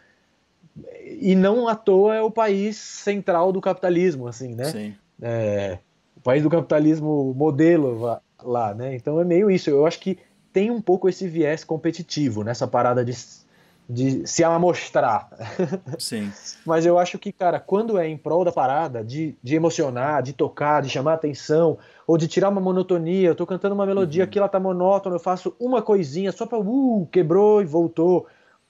E não à toa é o país central do capitalismo, assim, né? Sim. É, o país do capitalismo modelo lá, né? Então é meio isso. Eu acho que tem um pouco esse viés competitivo nessa parada de de se amostrar. Sim. Mas eu acho que, cara, quando é em prol da parada, de, de emocionar, de tocar, de chamar atenção, ou de tirar uma monotonia, eu tô cantando uma melodia uhum. que ela tá monótona, eu faço uma coisinha só pra, uh, quebrou e voltou.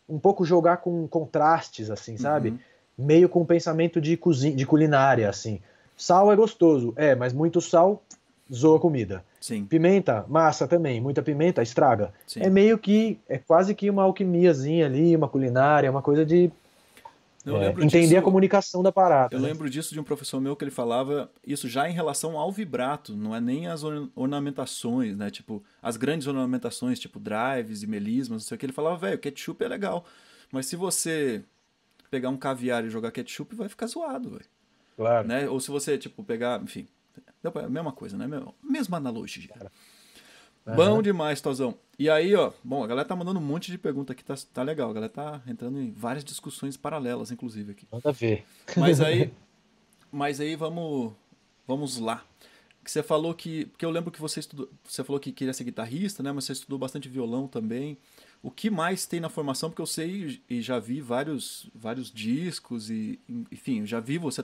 Um pouco jogar com contrastes, assim, sabe? Uhum. Meio com um pensamento de, cozinha, de culinária, assim. Sal é gostoso, é, mas muito sal zoa a comida. Sim. Pimenta, massa também, muita pimenta estraga. Sim. É meio que, é quase que uma alquimiazinha ali, uma culinária, uma coisa de é, entender disso, a comunicação da parada. Eu né? lembro disso de um professor meu que ele falava isso já em relação ao vibrato, não é nem as ornamentações, né? Tipo, as grandes ornamentações, tipo drives e melismas, não sei o que. Ele falava, velho, ketchup é legal, mas se você pegar um caviar e jogar ketchup, vai ficar zoado, velho. Claro. Né? Ou se você, tipo, pegar, enfim, a mesma coisa, né? Mesma analogia. Uhum. Bom demais, Tozão. E aí, ó, bom, a galera tá mandando um monte de pergunta aqui, tá, tá legal. A galera tá entrando em várias discussões paralelas, inclusive, aqui. Nada a ver. Mas aí, mas aí vamos, vamos lá. Que você falou que, porque eu lembro que você estudou, você falou que queria ser guitarrista, né? Mas você estudou bastante violão também. O que mais tem na formação? Porque eu sei e já vi vários, vários discos e, enfim, já vi você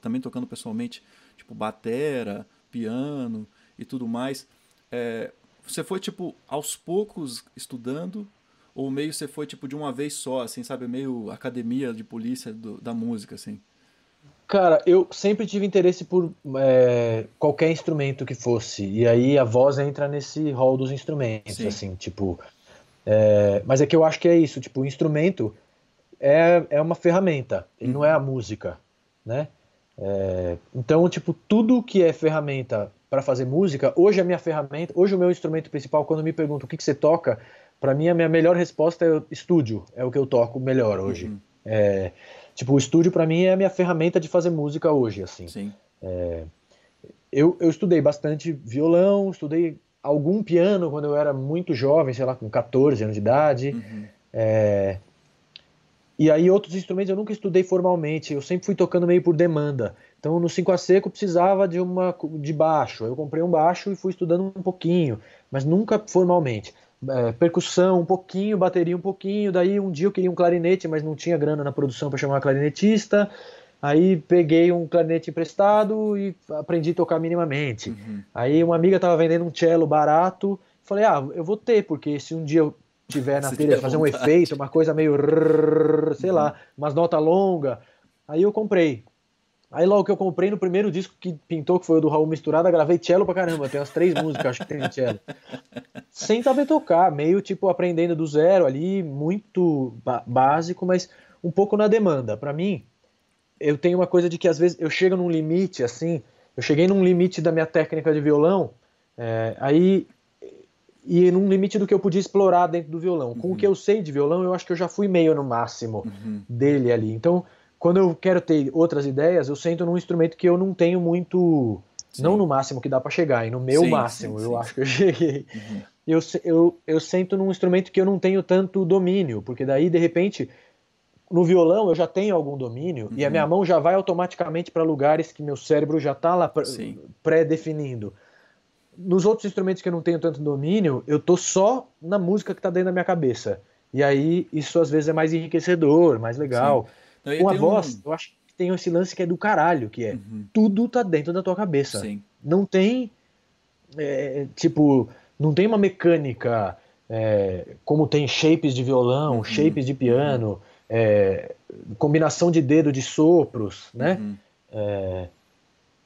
também tocando pessoalmente, tipo batera, piano e tudo mais. É, você foi tipo aos poucos estudando ou meio você foi tipo de uma vez só, assim, sabe, meio academia de polícia do, da música, assim? Cara, eu sempre tive interesse por é, qualquer instrumento que fosse. E aí a voz entra nesse rol dos instrumentos, Sim. assim, tipo. É, mas é que eu acho que é isso, tipo, o instrumento é, é uma ferramenta, ele não é a música, né? É, então, tipo, tudo que é ferramenta para fazer música, hoje a minha ferramenta, hoje o meu instrumento principal, quando me perguntam o que, que você toca, para mim a minha melhor resposta é estúdio, é o que eu toco melhor hoje. Uhum. É, tipo, o estúdio para mim é a minha ferramenta de fazer música hoje, assim. Sim. É, eu, eu estudei bastante violão, estudei algum piano quando eu era muito jovem, sei lá, com 14 anos de idade. Uhum. É... E aí outros instrumentos eu nunca estudei formalmente, eu sempre fui tocando meio por demanda. Então no 5 a seco precisava de uma de baixo, eu comprei um baixo e fui estudando um pouquinho, mas nunca formalmente. É, percussão um pouquinho, bateria um pouquinho, daí um dia eu queria um clarinete, mas não tinha grana na produção para chamar clarinetista. Aí peguei um clarinete emprestado e aprendi a tocar minimamente. Uhum. Aí uma amiga estava vendendo um cello barato. Falei, ah, eu vou ter, porque se um dia eu tiver na feira fazer um efeito, uma coisa meio, rrr, sei uhum. lá, umas notas longas. Aí eu comprei. Aí logo que eu comprei no primeiro disco que pintou, que foi o do Raul Misturada, gravei cello pra caramba. Tem umas três músicas, acho que tem cello. Sem saber tocar, meio tipo aprendendo do zero ali, muito básico, mas um pouco na demanda. Para mim, eu tenho uma coisa de que às vezes eu chego num limite, assim, eu cheguei num limite da minha técnica de violão, é, aí e num limite do que eu podia explorar dentro do violão. Com o que eu sei de violão, eu acho que eu já fui meio no máximo uhum. dele ali. Então, quando eu quero ter outras ideias, eu sento num instrumento que eu não tenho muito, sim. não no máximo que dá para chegar, e no meu sim, máximo, sim, eu acho que eu cheguei. Uhum. Eu, eu, eu sento num instrumento que eu não tenho tanto domínio, porque daí, de repente, no violão eu já tenho algum domínio uhum. e a minha uhum. mão já vai automaticamente para lugares que meu cérebro já está lá pré-definindo. Nos outros instrumentos que eu não tenho tanto domínio, eu tô só na música que está dentro da minha cabeça. E aí isso às vezes é mais enriquecedor, mais legal. Com a voz, um... eu acho que tem esse lance que é do caralho, que é uhum. tudo tá dentro da tua cabeça. Sim. Não tem é, tipo, não tem uma mecânica é, como tem shapes de violão, uhum. shapes de piano. É, combinação de dedo de sopros, né? Uhum. É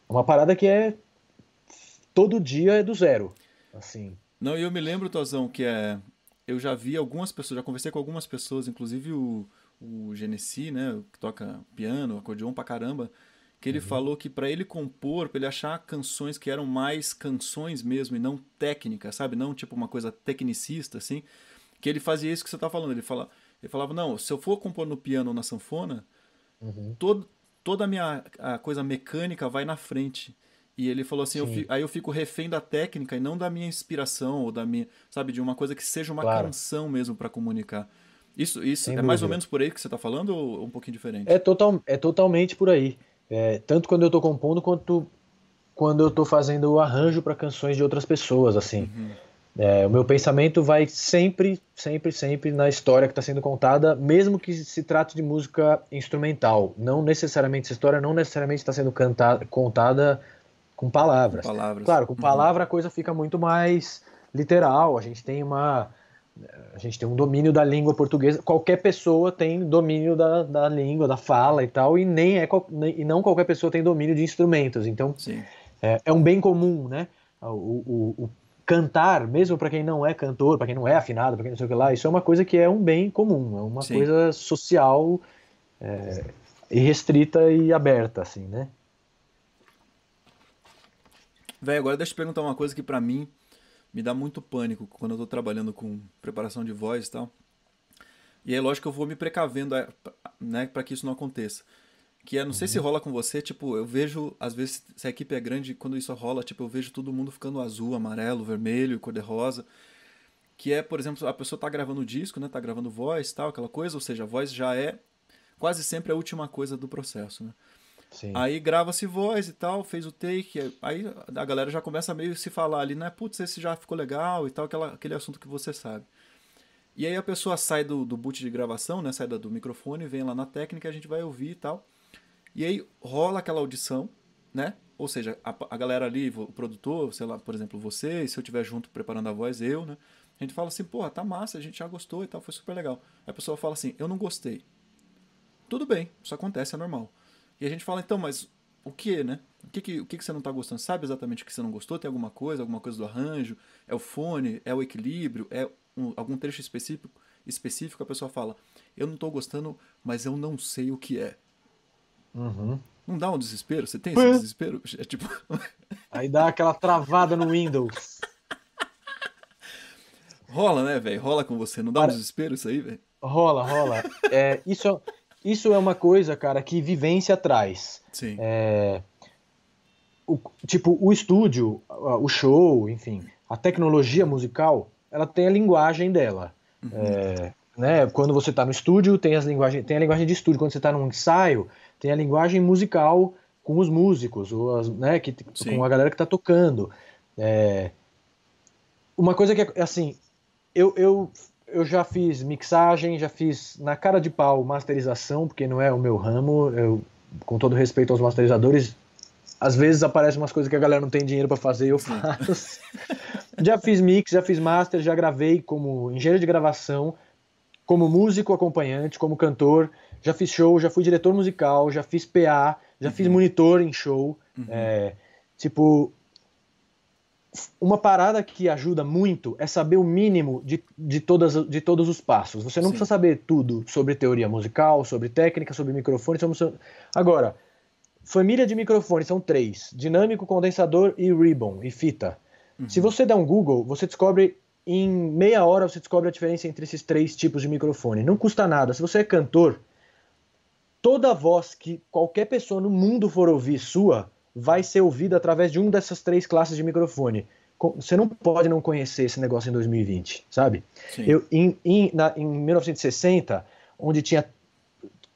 uma parada que é todo dia é do zero, assim. Não, e eu me lembro, Tozão, que é eu já vi algumas pessoas, já conversei com algumas pessoas, inclusive o, o Genesi, né, que toca piano, acordeon pra caramba, que ele uhum. falou que para ele compor, para ele achar canções que eram mais canções mesmo e não técnicas, sabe? Não tipo uma coisa tecnicista, assim, que ele fazia isso que você tá falando. Ele, fala, ele falava, não, se eu for compor no piano ou na sanfona, uhum. todo, toda a minha a coisa mecânica vai na frente. E ele falou assim, eu fico, aí eu fico refém da técnica e não da minha inspiração ou da minha, sabe, de uma coisa que seja uma claro. canção mesmo para comunicar. Isso, isso é mais ou menos por aí que você está falando ou um pouquinho diferente? É, total, é totalmente por aí. É, tanto quando eu estou compondo quanto quando eu estou fazendo o arranjo para canções de outras pessoas, assim. Uhum. É, o meu pensamento vai sempre, sempre, sempre na história que está sendo contada, mesmo que se trate de música instrumental. Não necessariamente essa história não necessariamente está sendo cantada, contada com palavras. com palavras. Claro, com uhum. palavra a coisa fica muito mais literal. A gente tem uma a gente tem um domínio da língua portuguesa. Qualquer pessoa tem domínio da, da língua, da fala e tal, e nem é e não qualquer pessoa tem domínio de instrumentos. Então é, é, um bem comum, né? O, o, o cantar, mesmo para quem não é cantor, para quem não é afinado, para quem não sei o que lá, isso é uma coisa que é um bem comum, é uma Sim. coisa social é, irrestrita e aberta, assim, né? Véi, agora deixa eu te perguntar uma coisa que para mim me dá muito pânico quando eu tô trabalhando com preparação de voz e tal. E é lógico que eu vou me precavendo, é, né, para que isso não aconteça. Que é, não uhum. sei se uhum. rola com você, tipo, eu vejo, às vezes, se a equipe é grande, quando isso rola, tipo, eu vejo todo mundo ficando azul, amarelo, vermelho, cor-de-rosa. Que é, por exemplo, a pessoa tá gravando o disco, né, tá gravando voz tal, aquela coisa, ou seja, a voz já é quase sempre a última coisa do processo, né? Sim. Aí grava-se voz e tal, fez o take, aí a galera já começa a meio se falar ali, né? Putz, esse já ficou legal e tal, aquela, aquele assunto que você sabe. E aí a pessoa sai do, do boot de gravação, né? Sai do microfone, vem lá na técnica, a gente vai ouvir e tal. E aí rola aquela audição, né? Ou seja, a, a galera ali, o produtor, sei lá, por exemplo, você, e se eu estiver junto preparando a voz, eu, né? A gente fala assim, porra, tá massa, a gente já gostou e tal, foi super legal. Aí a pessoa fala assim, eu não gostei. Tudo bem, isso acontece, é normal. E a gente fala, então, mas o que, né? O que, que, o que, que você não está gostando? Sabe exatamente o que você não gostou? Tem alguma coisa, alguma coisa do arranjo? É o fone? É o equilíbrio? É um, algum trecho específico? Específico, a pessoa fala, eu não estou gostando, mas eu não sei o que é. Uhum. Não dá um desespero? Você tem esse desespero? É tipo. Aí dá aquela travada no Windows. Rola, né, velho? Rola com você. Não dá Para... um desespero isso aí, velho? Rola, rola. É, isso, isso é uma coisa, cara, que vivência traz. Sim. É, o, tipo, o estúdio, o show, enfim, a tecnologia musical, ela tem a linguagem dela. Uhum. É, né? Quando você está no estúdio, tem, as linguagem, tem a linguagem de estúdio. Quando você está num ensaio, tem a linguagem musical com os músicos, ou as, né, que, com a galera que está tocando. É, uma coisa que é assim, eu, eu eu já fiz mixagem, já fiz na cara de pau masterização, porque não é o meu ramo. Eu, com todo respeito aos masterizadores, às vezes aparecem umas coisas que a galera não tem dinheiro para fazer e eu faço. já fiz mix, já fiz master, já gravei como engenheiro de gravação, como músico acompanhante, como cantor, já fiz show, já fui diretor musical, já fiz PA, já uhum. fiz monitor em show. Uhum. É, tipo, uma parada que ajuda muito é saber o mínimo de, de, todas, de todos os passos. Você não Sim. precisa saber tudo sobre teoria musical, sobre técnica, sobre microfone. Sobre... Agora, família de microfones são três: dinâmico, condensador e ribbon, e fita. Uhum. Se você der um Google, você descobre em meia hora você descobre a diferença entre esses três tipos de microfone. Não custa nada. Se você é cantor, toda voz que qualquer pessoa no mundo for ouvir sua vai ser ouvido através de uma dessas três classes de microfone. Você não pode não conhecer esse negócio em 2020, sabe? Eu, em, em, na, em 1960, onde tinha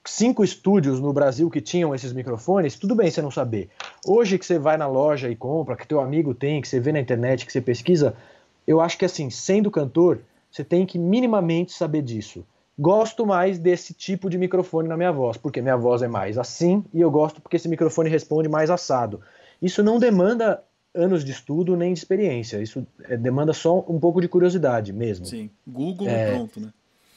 cinco estúdios no Brasil que tinham esses microfones, tudo bem você não saber. Hoje que você vai na loja e compra, que teu amigo tem, que você vê na internet, que você pesquisa, eu acho que assim, sendo cantor, você tem que minimamente saber disso gosto mais desse tipo de microfone na minha voz, porque minha voz é mais assim e eu gosto porque esse microfone responde mais assado. Isso não demanda anos de estudo nem de experiência, isso é, demanda só um pouco de curiosidade mesmo. Sim, Google é, e pronto, né?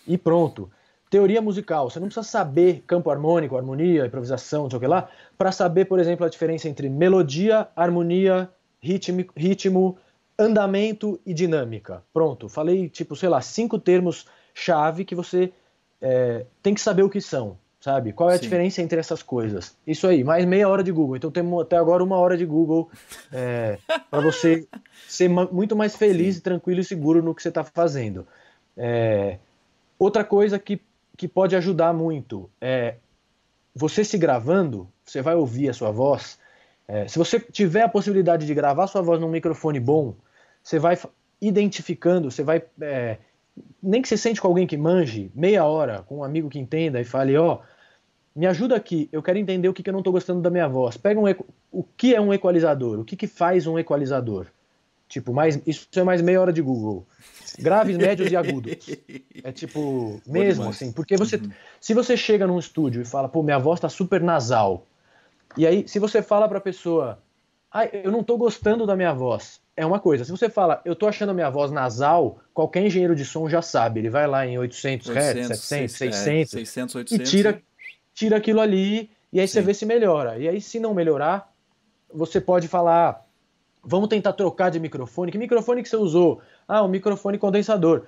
E pronto. teoria musical. Você não precisa saber campo harmônico, harmonia, improvisação, não sei o que lá, para saber, por exemplo, a diferença entre melodia, harmonia, ritmo, ritmo, andamento e dinâmica. Pronto, falei, tipo, sei lá, cinco termos chave que você é, tem que saber o que são, sabe? Qual é a Sim. diferença entre essas coisas? Isso aí, mais meia hora de Google. Então temos até agora uma hora de Google é, para você ser muito mais feliz, Sim. tranquilo e seguro no que você está fazendo. É, outra coisa que, que pode ajudar muito é você se gravando, você vai ouvir a sua voz. É, se você tiver a possibilidade de gravar sua voz num microfone bom, você vai identificando, você vai é, nem que você sente com alguém que manje, meia hora, com um amigo que entenda e fale, ó, oh, me ajuda aqui, eu quero entender o que, que eu não estou gostando da minha voz. Pega um o que é um equalizador, o que, que faz um equalizador. Tipo, mais, isso é mais meia hora de Google. Graves, médios e agudos. É tipo, mesmo assim, porque você, uhum. se você chega num estúdio e fala, pô, minha voz tá super nasal, e aí, se você fala pra pessoa, ah, eu não tô gostando da minha voz, é uma coisa. Se você fala, eu tô achando a minha voz nasal, qualquer engenheiro de som já sabe. Ele vai lá em 800, 800 Hz, 700, 600, 600 800, e tira, tira aquilo ali e aí Sim. você vê se melhora. E aí, se não melhorar, você pode falar, vamos tentar trocar de microfone. Que microfone que você usou? Ah, um microfone condensador.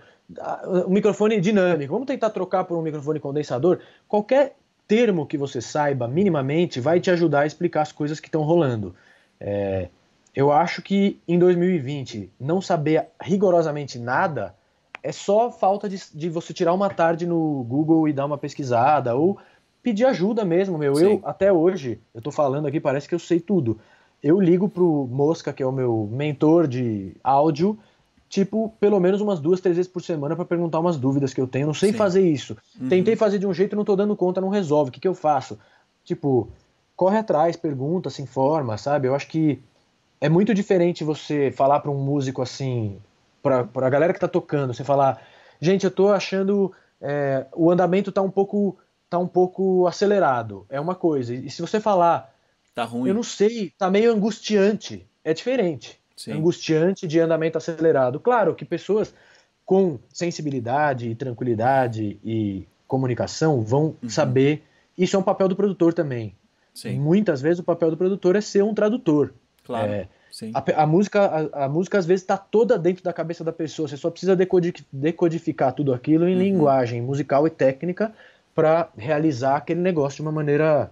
Um microfone dinâmico. Vamos tentar trocar por um microfone condensador. Qualquer termo que você saiba minimamente vai te ajudar a explicar as coisas que estão rolando. É, eu acho que em 2020 não saber rigorosamente nada é só falta de, de, você tirar uma tarde no Google e dar uma pesquisada ou pedir ajuda mesmo, meu. Sim. Eu até hoje, eu tô falando aqui, parece que eu sei tudo. Eu ligo pro Mosca, que é o meu mentor de áudio, tipo, pelo menos umas duas, três vezes por semana para perguntar umas dúvidas que eu tenho. Não sei Sim. fazer isso. Uhum. Tentei fazer de um jeito, não tô dando conta, não resolve. O que, que eu faço? Tipo, corre atrás, pergunta, se informa, sabe? Eu acho que é muito diferente você falar para um músico assim, para a galera que está tocando, você falar, gente, eu estou achando é, o andamento está um pouco tá um pouco acelerado, é uma coisa. E se você falar, tá ruim, eu não sei, tá meio angustiante, é diferente. Sim. Angustiante de andamento acelerado. Claro que pessoas com sensibilidade e tranquilidade e comunicação vão uhum. saber. Isso é um papel do produtor também. Sim. Muitas vezes o papel do produtor é ser um tradutor. Claro. É, a, a, música, a, a, música às vezes está toda dentro da cabeça da pessoa. Você só precisa decodificar tudo aquilo em uhum. linguagem musical e técnica para realizar aquele negócio de uma maneira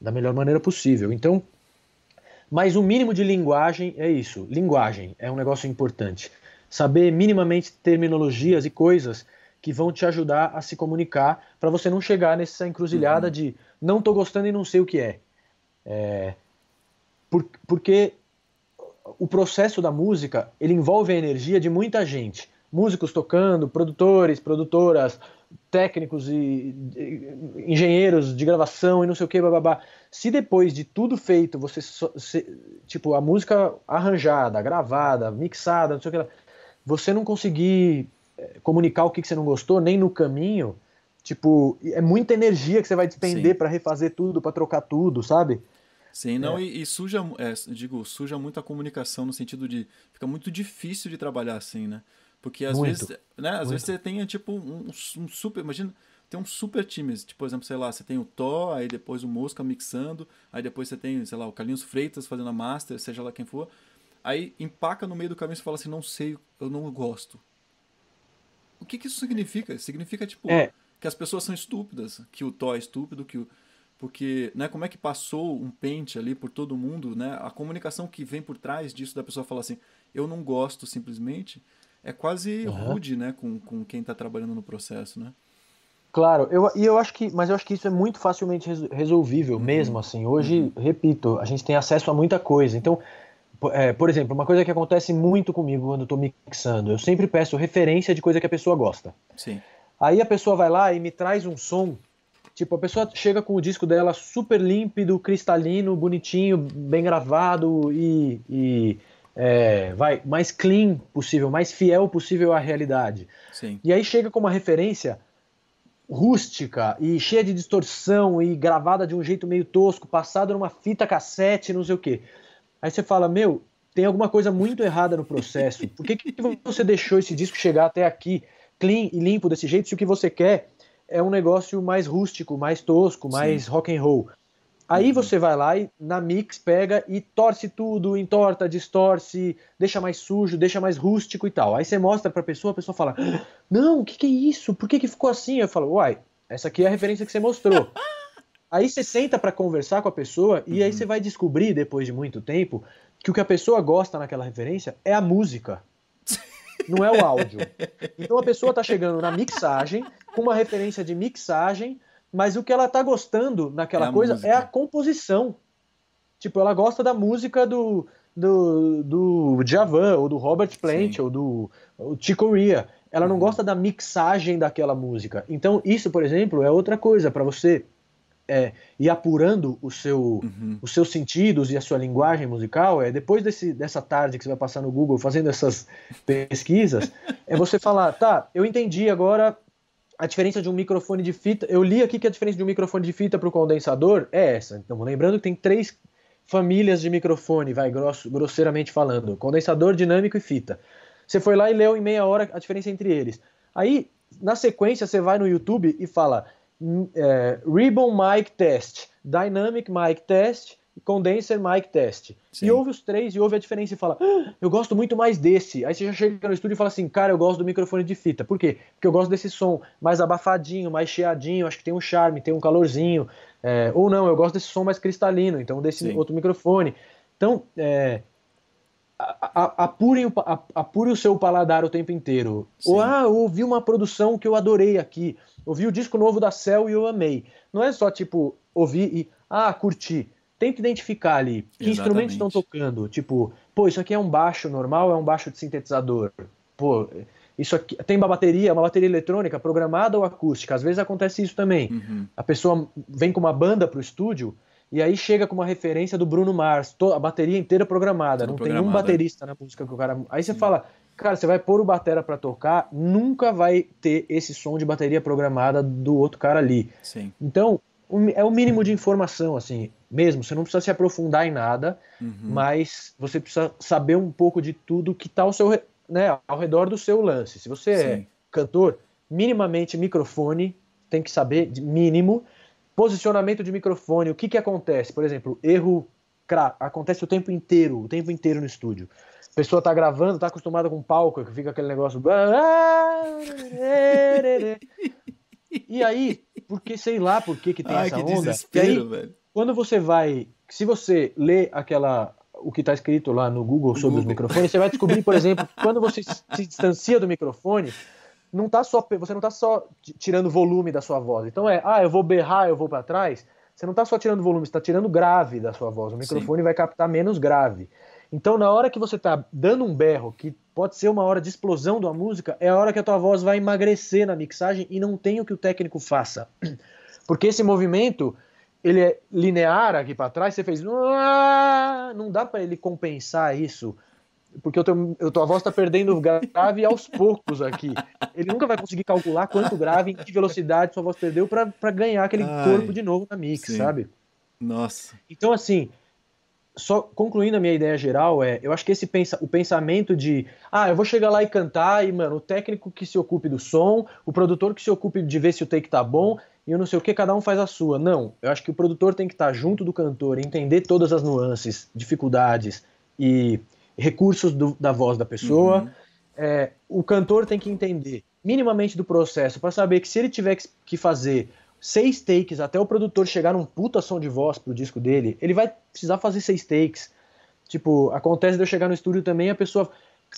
da melhor maneira possível. Então, mas o mínimo de linguagem é isso. Linguagem é um negócio importante. Saber minimamente terminologias e coisas que vão te ajudar a se comunicar para você não chegar nessa encruzilhada uhum. de não estou gostando e não sei o que é. é por, porque o processo da música ele envolve a energia de muita gente. Músicos tocando, produtores, produtoras, técnicos e, e engenheiros de gravação e não sei o que, babá. Se depois de tudo feito, você, se, tipo, a música arranjada, gravada, mixada, não sei o que, você não conseguir eh, comunicar o que, que você não gostou, nem no caminho, tipo, é muita energia que você vai despender para refazer tudo, para trocar tudo, sabe? Sim, não, é. e, e, suja, é, digo, suja muito a comunicação no sentido de fica muito difícil de trabalhar assim, né? Porque às muito, vezes, né, às muito. vezes você tem tipo um, um, super, imagina, tem um super time, tipo, por exemplo, sei lá, você tem o Thó, aí depois o Mosca mixando, aí depois você tem, sei lá, o Carlinhos Freitas fazendo a master, seja lá quem for. Aí empaca no meio do caminho e fala assim, não sei, eu não gosto. O que que isso significa? Significa tipo é. que as pessoas são estúpidas, que o Thó é estúpido, que o porque né, como é que passou um pente ali por todo mundo, né? A comunicação que vem por trás disso da pessoa falar assim, eu não gosto simplesmente, é quase uhum. rude, né, com, com quem está trabalhando no processo, né? Claro, eu, e eu acho que, mas eu acho que isso é muito facilmente resolvível uhum. mesmo, assim. Hoje, uhum. repito, a gente tem acesso a muita coisa. Então, é, por exemplo, uma coisa que acontece muito comigo quando eu estou mixando, eu sempre peço referência de coisa que a pessoa gosta. Sim. Aí a pessoa vai lá e me traz um som Tipo, a pessoa chega com o disco dela super límpido, cristalino, bonitinho, bem gravado e, e é, vai mais clean possível, mais fiel possível à realidade. Sim. E aí chega com uma referência rústica e cheia de distorção e gravada de um jeito meio tosco, passado numa fita cassete, não sei o quê. Aí você fala, meu, tem alguma coisa muito errada no processo. Por que, que você deixou esse disco chegar até aqui, clean e limpo desse jeito, se o que você quer é um negócio mais rústico, mais tosco, mais Sim. rock and roll. Aí uhum. você vai lá e na mix pega e torce tudo, entorta, distorce, deixa mais sujo, deixa mais rústico e tal. Aí você mostra pra pessoa, a pessoa fala: Não, o que, que é isso? Por que, que ficou assim? Eu falo: Uai, essa aqui é a referência que você mostrou. aí você senta para conversar com a pessoa e uhum. aí você vai descobrir, depois de muito tempo, que o que a pessoa gosta naquela referência é a música. Não é o áudio. Então a pessoa tá chegando na mixagem, com uma referência de mixagem, mas o que ela tá gostando naquela é coisa música. é a composição. Tipo, ela gosta da música do, do, do Javan, ou do Robert Plant, Sim. ou do Chico Ria. Ela não uhum. gosta da mixagem daquela música. Então, isso, por exemplo, é outra coisa para você é, ir apurando o seu, uhum. os seus sentidos e a sua linguagem musical. É depois desse, dessa tarde que você vai passar no Google fazendo essas pesquisas, é você falar, tá, eu entendi agora a diferença de um microfone de fita. Eu li aqui que a diferença de um microfone de fita para o condensador é essa. Então, lembrando que tem três famílias de microfone, vai grosso, grosseiramente falando: condensador, dinâmico e fita. Você foi lá e leu em meia hora a diferença entre eles. Aí, na sequência, você vai no YouTube e fala hum, é, Ribbon Mic Test, Dynamic Mic Test condenser mic test. Sim. E ouve os três e ouve a diferença e fala, ah, eu gosto muito mais desse. Aí você já chega no estúdio e fala assim, cara, eu gosto do microfone de fita. Por quê? Porque eu gosto desse som mais abafadinho, mais cheadinho, acho que tem um charme, tem um calorzinho. É, ou não, eu gosto desse som mais cristalino, então desse Sim. outro microfone. Então, é, apurem o, apure o seu paladar o tempo inteiro. Sim. Ou, ah, eu ouvi uma produção que eu adorei aqui. Ouvi o disco novo da Cell e eu amei. Não é só, tipo, ouvir e, ah, curti tenta identificar ali que Exatamente. instrumentos estão tocando. Tipo, pô, isso aqui é um baixo normal, é um baixo de sintetizador. Pô, isso aqui tem uma bateria, uma bateria eletrônica programada ou acústica. Às vezes acontece isso também. Uhum. A pessoa vem com uma banda pro estúdio e aí chega com uma referência do Bruno Mars, a bateria inteira programada, Tudo não programada. tem um baterista na música que o cara. Aí você Sim. fala, cara, você vai pôr o batera para tocar, nunca vai ter esse som de bateria programada do outro cara ali. Sim. Então, é o mínimo de informação, assim, mesmo. Você não precisa se aprofundar em nada, uhum. mas você precisa saber um pouco de tudo que está ao, seu, né, ao redor do seu lance. Se você é Sim. é cantor, minimamente microfone, tem que saber, de mínimo. Posicionamento de microfone, o que, que acontece? Por exemplo, erro acontece o tempo inteiro, o tempo inteiro no estúdio. A pessoa está gravando, está acostumada com palco, que fica aquele negócio. E aí, porque sei lá por que, que tem Ai, essa que onda. E aí, velho. Quando você vai. Se você lê aquela. O que está escrito lá no Google sobre Google. os microfones, você vai descobrir, por exemplo, que quando você se distancia do microfone, não tá só, você não está só tirando volume da sua voz. Então é, ah, eu vou berrar, eu vou para trás. Você não está só tirando volume, você está tirando grave da sua voz. O microfone Sim. vai captar menos grave. Então, na hora que você está dando um berro, que pode ser uma hora de explosão da música, é a hora que a tua voz vai emagrecer na mixagem e não tem o que o técnico faça. Porque esse movimento, ele é linear aqui para trás, você fez. Não dá para ele compensar isso. Porque a tua voz está perdendo grave aos poucos aqui. Ele nunca vai conseguir calcular quanto grave, em que velocidade sua voz perdeu para ganhar aquele Ai, corpo de novo na mix, sim. sabe? Nossa. Então, assim, só concluindo a minha ideia geral, é, eu acho que esse pensa, o pensamento de, ah, eu vou chegar lá e cantar, e, mano, o técnico que se ocupe do som, o produtor que se ocupe de ver se o take tá bom, e eu não sei o que, cada um faz a sua. Não, eu acho que o produtor tem que estar junto do cantor, entender todas as nuances, dificuldades e recursos do, da voz da pessoa. Uhum. É, o cantor tem que entender minimamente do processo para saber que se ele tiver que fazer seis takes até o produtor chegar num puta som de voz pro disco dele, ele vai precisar fazer seis takes. Tipo, acontece de eu chegar no estúdio também a pessoa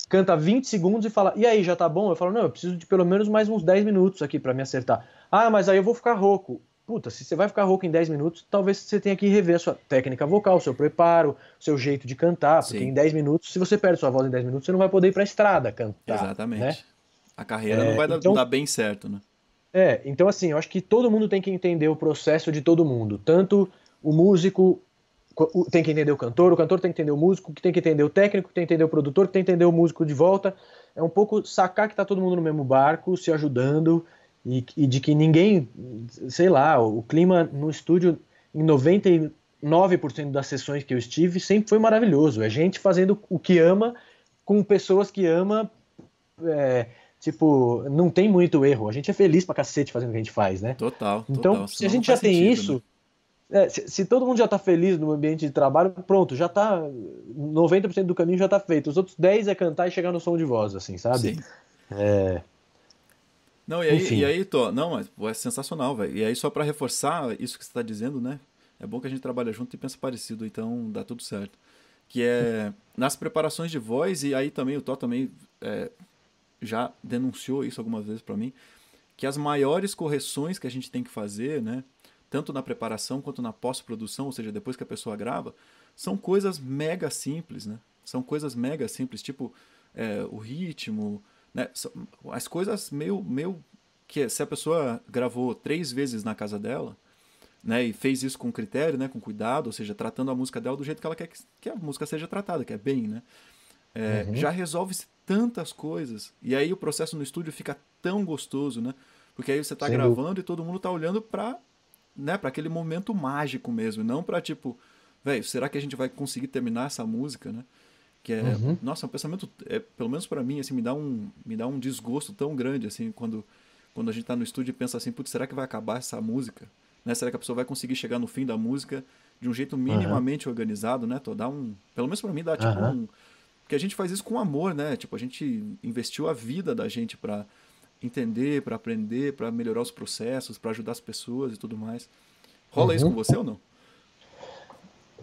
canta 20 segundos e fala, e aí, já tá bom? Eu falo, não, eu preciso de pelo menos mais uns 10 minutos aqui para me acertar. Ah, mas aí eu vou ficar rouco. Puta, se você vai ficar rouco em 10 minutos, talvez você tenha que rever a sua técnica vocal, seu preparo, seu jeito de cantar, porque Sim. em 10 minutos, se você perde sua voz em 10 minutos, você não vai poder ir pra estrada cantar. Exatamente. Né? A carreira é, não vai dar, então, dar bem certo, né? É, então assim, eu acho que todo mundo tem que entender o processo de todo mundo. Tanto o músico tem que entender o cantor, o cantor tem que entender o músico, que tem que entender o técnico, que tem que entender o produtor, que tem que entender o músico de volta. É um pouco sacar que tá todo mundo no mesmo barco, se ajudando, e, e de que ninguém, sei lá, o clima no estúdio, em 99% das sessões que eu estive, sempre foi maravilhoso. É gente fazendo o que ama, com pessoas que ama. É, Tipo, não tem muito erro. A gente é feliz pra cacete fazendo o que a gente faz, né? Total. Então, total. se a gente já tem sentido, isso, né? é, se, se todo mundo já tá feliz no ambiente de trabalho, pronto, já tá. 90% do caminho já tá feito. Os outros 10 é cantar e chegar no som de voz, assim, sabe? Sim. É. Não, e aí, Enfim. e aí tô, não, mas é sensacional, velho. E aí, só pra reforçar isso que você tá dizendo, né? É bom que a gente trabalha junto e pensa parecido, então dá tudo certo. Que é nas preparações de voz, e aí também o Tó também é, já denunciou isso algumas vezes pra mim, que as maiores correções que a gente tem que fazer, né? Tanto na preparação quanto na pós-produção, ou seja, depois que a pessoa grava, são coisas mega simples, né? São coisas mega simples, tipo é, o ritmo, né? As coisas meio, meio que se a pessoa gravou três vezes na casa dela, né, e fez isso com critério, né, com cuidado, ou seja, tratando a música dela do jeito que ela quer que, que a música seja tratada, que é bem, né? É, Já resolve-se tantas coisas. E aí o processo no estúdio fica tão gostoso, né? Porque aí você tá Sem gravando e todo mundo tá olhando pra, né, pra aquele momento mágico mesmo, não pra tipo, velho, será que a gente vai conseguir terminar essa música, né? Que é, nossa, é um pensamento, é, pelo menos pra mim, assim, me dá um, me dá um desgosto tão grande, assim, quando, quando a gente tá no estúdio e pensa assim, putz, será que vai acabar essa música? Né? Será que a pessoa vai conseguir chegar no fim da música de um jeito minimamente organizado, né? Tô, dá um, pelo menos pra mim dá tipo Aham. um, porque a gente faz isso com amor, né? Tipo, a gente investiu a vida da gente pra entender, pra aprender, pra melhorar os processos, pra ajudar as pessoas e tudo mais. Rola isso com você ou não?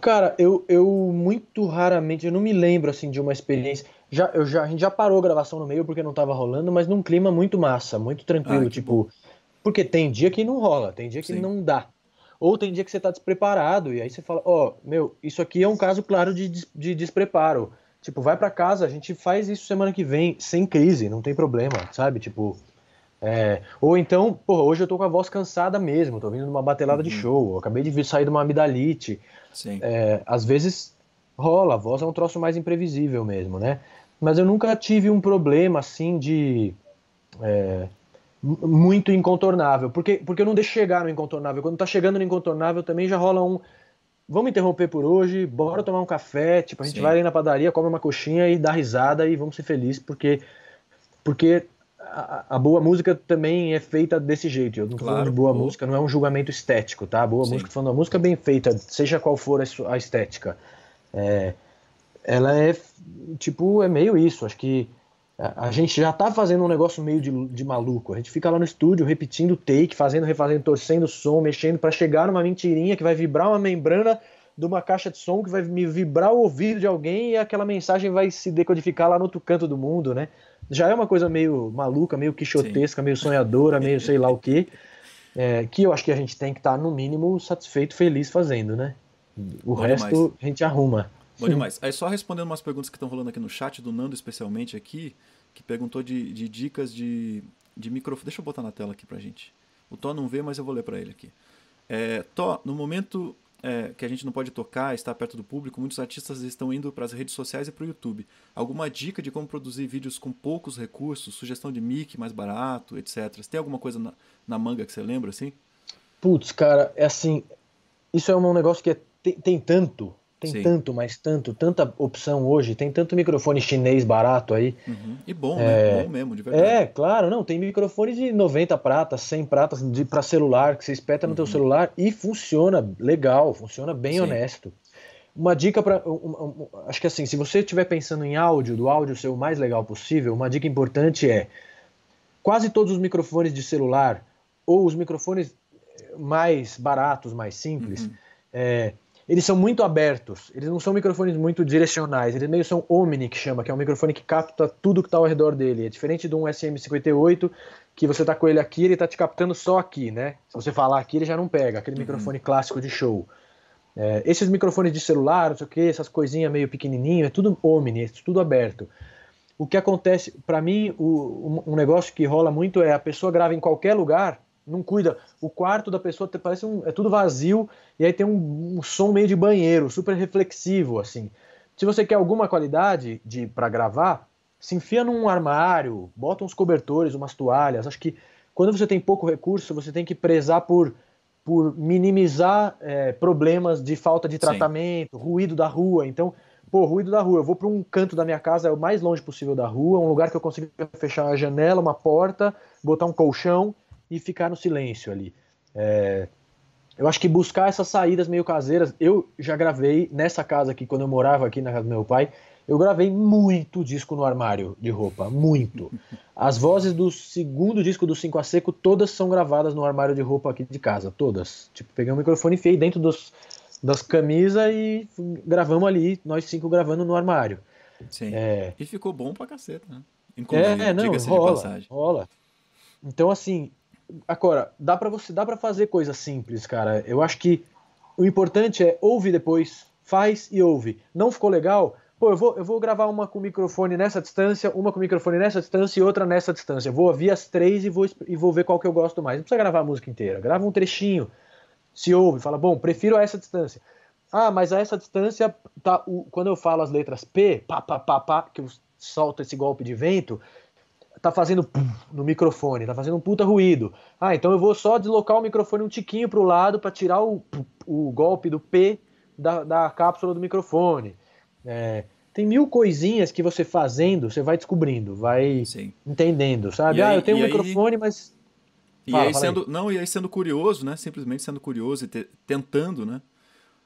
Cara, eu, eu muito raramente, eu não me lembro assim de uma experiência. Já, eu já, a gente já parou a gravação no meio porque não tava rolando, mas num clima muito massa, muito tranquilo, Ah, tipo, porque tem dia que não rola, tem dia que Sim. não dá. Ou tem dia que você tá despreparado, e aí você fala, ó, meu, isso aqui é um caso claro de, de despreparo. Tipo, vai pra casa, a gente faz isso semana que vem, sem crise, não tem problema, sabe? Tipo, é, ou então, pô, hoje eu tô com a voz cansada mesmo, tô vindo de uma batelada de show, acabei de vir sair de uma amidalite. Sim. É, às vezes rola, a voz é um troço mais imprevisível mesmo, né? Mas eu nunca tive um problema assim de é, muito incontornável, porque, porque eu não deixo chegar no incontornável. Quando tá chegando no incontornável também já rola um. Vamos interromper por hoje, bora tomar um café, tipo, a gente Sim. vai ali na padaria, come uma coxinha e dá risada e vamos ser felizes, porque, porque a, a boa música também é feita desse jeito. Eu não tô falando Claro, de boa boa. música, não é um julgamento estético, tá? Boa Sim. música, tô falando uma música bem feita, seja qual for a a estética. É, ela é, tipo, é meio isso. Acho que a, a gente já tá fazendo um negócio meio de, de maluco. A gente fica lá no estúdio repetindo take, fazendo, refazendo, torcendo o som, mexendo pra chegar numa mentirinha que vai vibrar uma membrana de uma caixa de som que vai me vibrar o ouvido de alguém e aquela mensagem vai se decodificar lá no outro canto do mundo, né? Já é uma coisa meio maluca, meio quixotesca, meio sonhadora, meio sei lá o quê. É, que eu acho que a gente tem que estar, no mínimo, satisfeito, feliz fazendo, né? O Bom resto demais. a gente arruma. Bom demais. Aí só respondendo umas perguntas que estão rolando aqui no chat, do Nando especialmente aqui, que perguntou de, de dicas de, de microfone. Deixa eu botar na tela aqui pra gente. O Tó não vê, mas eu vou ler pra ele aqui. É, Tó, no momento é, que a gente não pode tocar, estar perto do público, muitos artistas estão indo para as redes sociais e para o YouTube. Alguma dica de como produzir vídeos com poucos recursos, sugestão de mic mais barato, etc. Você tem alguma coisa na, na manga que você lembra, assim? Putz, cara, é assim. Isso é um negócio que é- tem, tem tanto, tem Sim. tanto, mas tanto, tanta opção hoje, tem tanto microfone chinês barato aí. Uhum. E bom, né? Bom mesmo, de verdade. É, claro, não, tem microfone de 90 pratas, 100 pratas de, pra celular, que você espeta no teu celular e funciona legal, funciona bem Uhum. Sim. honesto. Uma dica para, acho que assim, se você estiver pensando em áudio, do áudio ser o mais legal possível, uma dica importante é quase todos os microfones de celular ou os microfones mais baratos, mais simples, é, eles são muito abertos. Eles não são microfones muito direcionais. Eles meio são omni que chama, que é um microfone que capta tudo que está ao redor dele. É diferente de um SM58 que você tá com ele aqui, ele tá te captando só aqui, né? Se você falar aqui, ele já não pega. Aquele microfone clássico de show. É, esses microfones de celular, não sei o que, essas coisinhas meio pequenininho, é tudo omni, é tudo aberto. O que acontece, para mim, o, um negócio que rola muito é a pessoa grava em qualquer lugar, não cuida. O quarto da pessoa parece um, é tudo vazio e aí tem um, um som meio de banheiro, super reflexivo assim. Se você quer alguma qualidade de para gravar, se enfia num armário, bota uns cobertores, umas toalhas. Acho que quando você tem pouco recurso, você tem que prezar por por minimizar é, problemas de falta de Sim. tratamento, ruído da rua. Então, pô, ruído da rua, eu vou para um canto da minha casa, é o mais longe possível da rua, um lugar que eu consiga fechar uma janela, uma porta, botar um colchão e ficar no silêncio ali. É, eu acho que buscar essas saídas meio caseiras, eu já gravei nessa casa aqui, quando eu morava aqui na casa do meu pai, eu gravei muito disco no armário de roupa, muito. As vozes do segundo disco do 5 a Seco, todas são gravadas no armário de roupa aqui de casa, todas. Tipo, peguei um microfone e enfiei dentro dos, das camisas e gravamos ali, nós cinco gravando no armário. Sim. É... E ficou bom pra caceta, né? Inclusive, é, não, rola, rola. Então, assim, agora, dá para você, dá para fazer coisas simples, cara. Eu acho que o importante é ouvir depois, faz e ouve. Não ficou legal? Pô, eu vou, eu vou gravar uma com microfone nessa distância, uma com microfone nessa distância e outra nessa distância. Vou ouvir as três e vou, e vou ver qual que eu gosto mais. Não precisa gravar a música inteira. Grava um trechinho, se ouve, fala, bom, prefiro a essa distância. Ah, mas a essa distância, tá, o, quando eu falo as letras P, pá, pá, pá, que eu solto esse golpe de vento, tá fazendo no microfone, tá fazendo um puta ruído. Ah, então eu vou só deslocar o microfone um tiquinho pro lado para tirar o, o golpe do P da, da cápsula do microfone. É, tem mil coisinhas que você fazendo, você vai descobrindo, vai Sim. entendendo, sabe? ah, eu tenho um microfone, mas. E fala, aí fala sendo. Aí. Não, e aí sendo curioso, né? Simplesmente sendo curioso e te, tentando, né?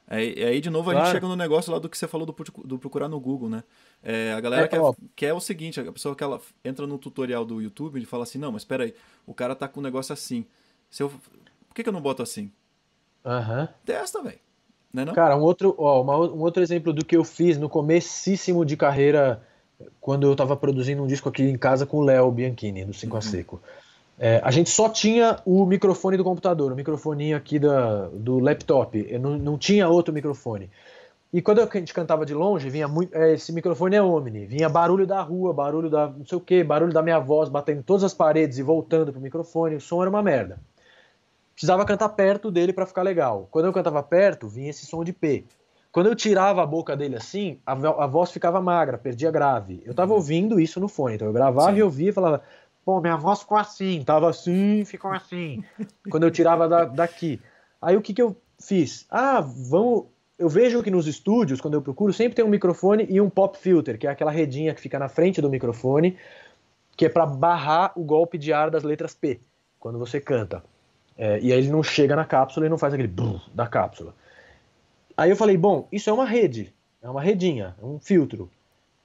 Aí, aí, de novo, a claro. gente chega no negócio lá do que você falou do, do procurar no Google, né? É, a galera é, quer, quer o seguinte, a pessoa que ela entra no tutorial do YouTube e fala assim, não, mas espera aí, o cara tá com um negócio assim. Se eu, por que, que eu não boto assim? Aham. Testa, velho. Não é não? Cara, um outro, ó, uma, um outro exemplo do que eu fiz no comecíssimo de carreira, quando eu estava produzindo um disco aqui em casa com o Léo Bianchini, do 5 uhum. a Seco. É, a gente só tinha o microfone do computador, o microfoninho aqui da, do laptop, eu não, não tinha outro microfone. E quando a gente cantava de longe, vinha muito. É, esse microfone é Omni, vinha barulho da rua, barulho da não sei o que, barulho da minha voz batendo em todas as paredes e voltando pro microfone, o som era uma merda precisava cantar perto dele para ficar legal. Quando eu cantava perto, vinha esse som de P. Quando eu tirava a boca dele assim, a, a voz ficava magra, perdia grave. Eu tava uhum. ouvindo isso no fone, então eu gravava Sim. e ouvia e falava, pô, minha voz ficou assim, tava assim, ficou assim. Quando eu tirava da, daqui. Aí o que que eu fiz? Ah, vamos. Eu vejo que nos estúdios, quando eu procuro, sempre tem um microfone e um pop filter, que é aquela redinha que fica na frente do microfone, que é para barrar o golpe de ar das letras P, quando você canta. É, e aí ele não chega na cápsula e não faz aquele brrr da cápsula. Aí eu falei, bom, isso é uma rede, é uma redinha, é um filtro.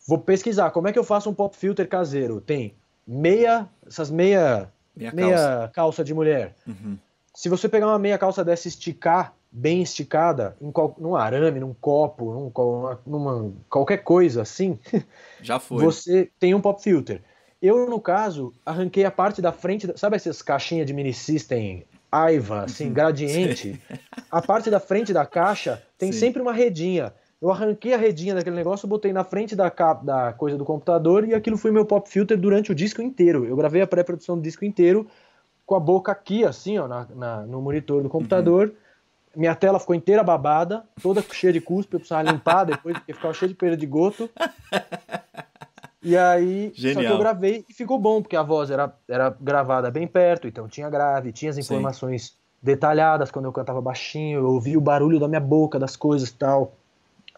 Vou pesquisar como é que eu faço um pop filter caseiro. Tem meia, essas meia, meia, meia calça. calça. de mulher. Uhum. Se você pegar uma meia calça dessa esticar, bem esticada, em qual, num arame, num copo, num, numa, qualquer coisa assim, já foi. Você tem um pop filter. Eu, no caso, arranquei a parte da frente, sabe essas caixinhas de mini system aiva, assim, gradiente, a parte da frente da caixa tem Sim. sempre uma redinha. Eu arranquei a redinha daquele negócio, botei na frente da, capa, da coisa do computador e aquilo foi meu pop filter durante o disco inteiro. Eu gravei a pré-produção do disco inteiro com a boca aqui, assim, ó, na, na no monitor do computador. Uhum. Minha tela ficou inteira babada, toda cheia de cuspe, eu precisava limpar depois, porque ficava cheia de perda de goto. E aí, Genial. só que eu gravei e ficou bom, porque a voz era, era gravada bem perto, então tinha grave, tinha as informações Sim. detalhadas quando eu cantava baixinho, eu ouvia o barulho da minha boca, das coisas e tal.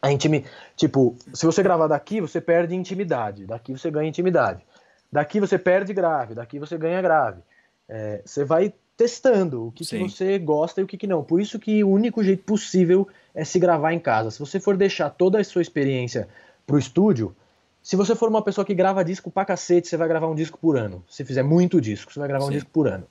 A intimi... Tipo, se você gravar daqui, você perde intimidade, daqui você ganha intimidade. Daqui você perde grave, daqui você ganha grave. É, você vai testando o que, que, você gosta e o que, que não. Por isso que o único jeito possível é se gravar em casa. Se você for deixar toda a sua experiência pro estúdio, se você for uma pessoa que grava disco pra cacete, você vai gravar um disco por ano. Se fizer muito disco, você vai gravar Sim. um disco por ano.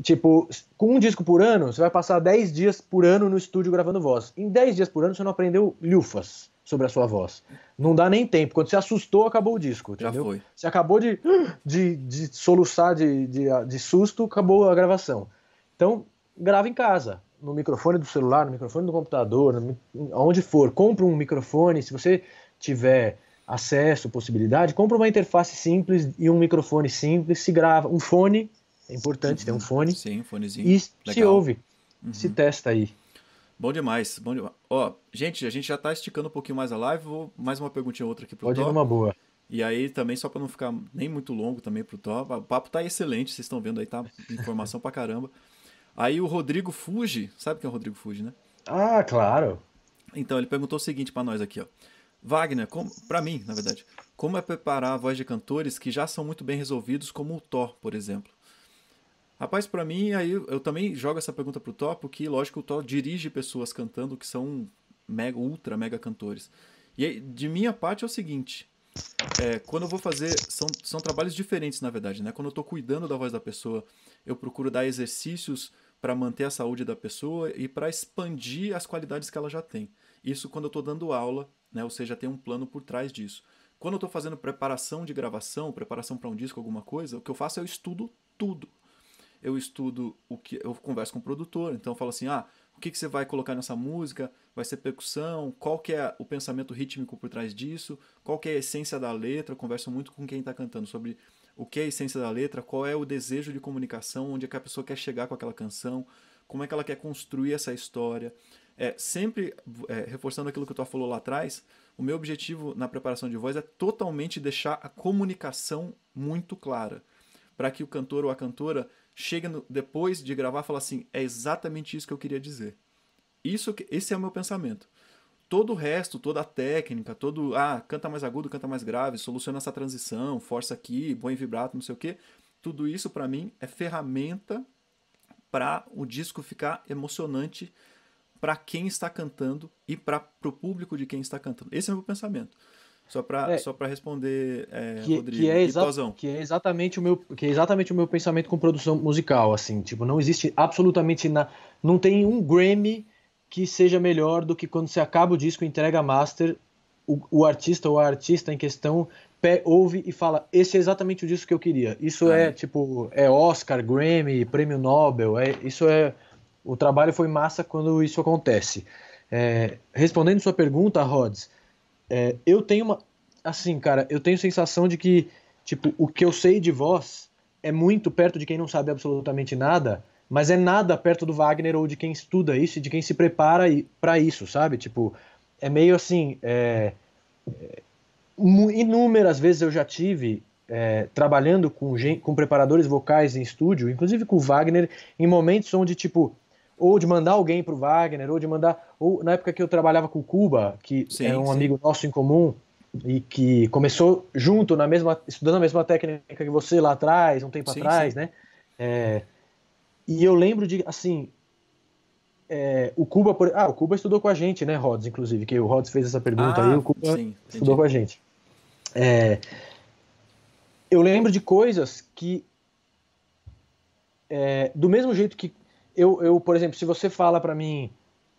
Tipo, com um disco por ano, você vai passar 10 dias por ano no estúdio gravando voz. Em 10 dias por ano, você não aprendeu lufas sobre a sua voz. Não dá nem tempo. Quando você assustou, acabou o disco, entendeu? Já foi. Você acabou de, de, de soluçar de, de, de susto, acabou a gravação. Então, grava em casa. No microfone do celular, no microfone do computador, no, onde for. Compre um microfone. Se você tiver acesso, possibilidade, compra uma interface simples e um microfone simples, se grava, um fone, é importante uhum. ter um fone. Sim, um fonezinho. E Legal. se ouve, uhum. se testa aí. Bom demais, bom demais. Ó, gente, a gente já está esticando um pouquinho mais a live, vou mais uma perguntinha outra aqui pro Pode Pode ir numa boa. E aí também, só para não ficar nem muito longo também pro Top, o papo tá excelente, vocês estão vendo aí, tá informação pra caramba. Aí o Rodrigo Fuji, sabe quem é o Rodrigo Fuji, né? Ah, claro. Então, ele perguntou o seguinte para nós aqui, ó. Wagner, para mim, na verdade, como é preparar a voz de cantores que já são muito bem resolvidos, como o Thor, por exemplo? Rapaz, para mim, aí eu também jogo essa pergunta pro Thor, porque, lógico, o Thor dirige pessoas cantando que são mega, ultra, mega cantores. E aí, de minha parte é o seguinte, é, quando eu vou fazer, são, são trabalhos diferentes, na verdade, né? Quando eu estou cuidando da voz da pessoa, eu procuro dar exercícios para manter a saúde da pessoa e para expandir as qualidades que ela já tem. Isso quando eu estou dando aula, né? ou seja, tem um plano por trás disso. Quando eu estou fazendo preparação de gravação, preparação para um disco, alguma coisa, o que eu faço é eu estudo tudo. Eu estudo o que eu converso com o produtor, então eu falo assim: ah, o que, que você vai colocar nessa música? Vai ser percussão? Qual que é o pensamento rítmico por trás disso? Qual que é a essência da letra? Eu converso muito com quem está cantando sobre o que é a essência da letra, qual é o desejo de comunicação, onde é que a pessoa quer chegar com aquela canção, como é que ela quer construir essa história. É, sempre é, reforçando aquilo que o Tó falou lá atrás, o meu objetivo na preparação de voz é totalmente deixar a comunicação muito clara, para que o cantor ou a cantora chegue no, depois de gravar e fale assim, é exatamente isso que eu queria dizer. Isso, esse é o meu pensamento. Todo o resto, toda a técnica, todo, ah, canta mais agudo, canta mais grave, soluciona essa transição, força aqui, põe vibrato, não sei o quê. Tudo isso para mim é ferramenta para o disco ficar emocionante para quem está cantando e para o público de quem está cantando. Esse é o meu pensamento. Só para é, só para responder, é, que, Rodrigo, que é, exa que é exatamente o meu que é exatamente o meu pensamento com produção musical, assim, tipo, não existe absolutamente na, não tem um Grammy que seja melhor do que quando você acaba o disco, entrega a master, o, o artista ou a artista em questão pé, ouve e fala: esse é exatamente o disco que eu queria. Isso ah, é tipo é Oscar, Grammy, Prêmio Nobel, é isso é o trabalho foi massa quando isso acontece. É, respondendo sua pergunta, Rods, é, eu tenho uma assim, cara, eu tenho sensação de que tipo o que eu sei de voz é muito perto de quem não sabe absolutamente nada mas é nada perto do Wagner ou de quem estuda isso e de quem se prepara para isso, sabe? Tipo, é meio assim. É, é, inúmeras vezes eu já tive é, trabalhando com, com preparadores vocais em estúdio, inclusive com o Wagner, em momentos onde, tipo, ou de mandar alguém pro Wagner, ou de mandar. Ou na época que eu trabalhava com o Cuba, que sim, é um sim. amigo nosso em comum, e que começou junto na mesma. estudando a mesma técnica que você lá atrás, um tempo sim, atrás, né? É, e eu lembro de, assim, é, o Cuba, por... ah, o Cuba estudou com a gente, né, Rods, inclusive, que o Rods fez essa pergunta ah, aí, o Cuba sim, estudou com a gente. É, eu lembro de coisas que, é, do mesmo jeito que eu, eu, por exemplo, se você fala para mim,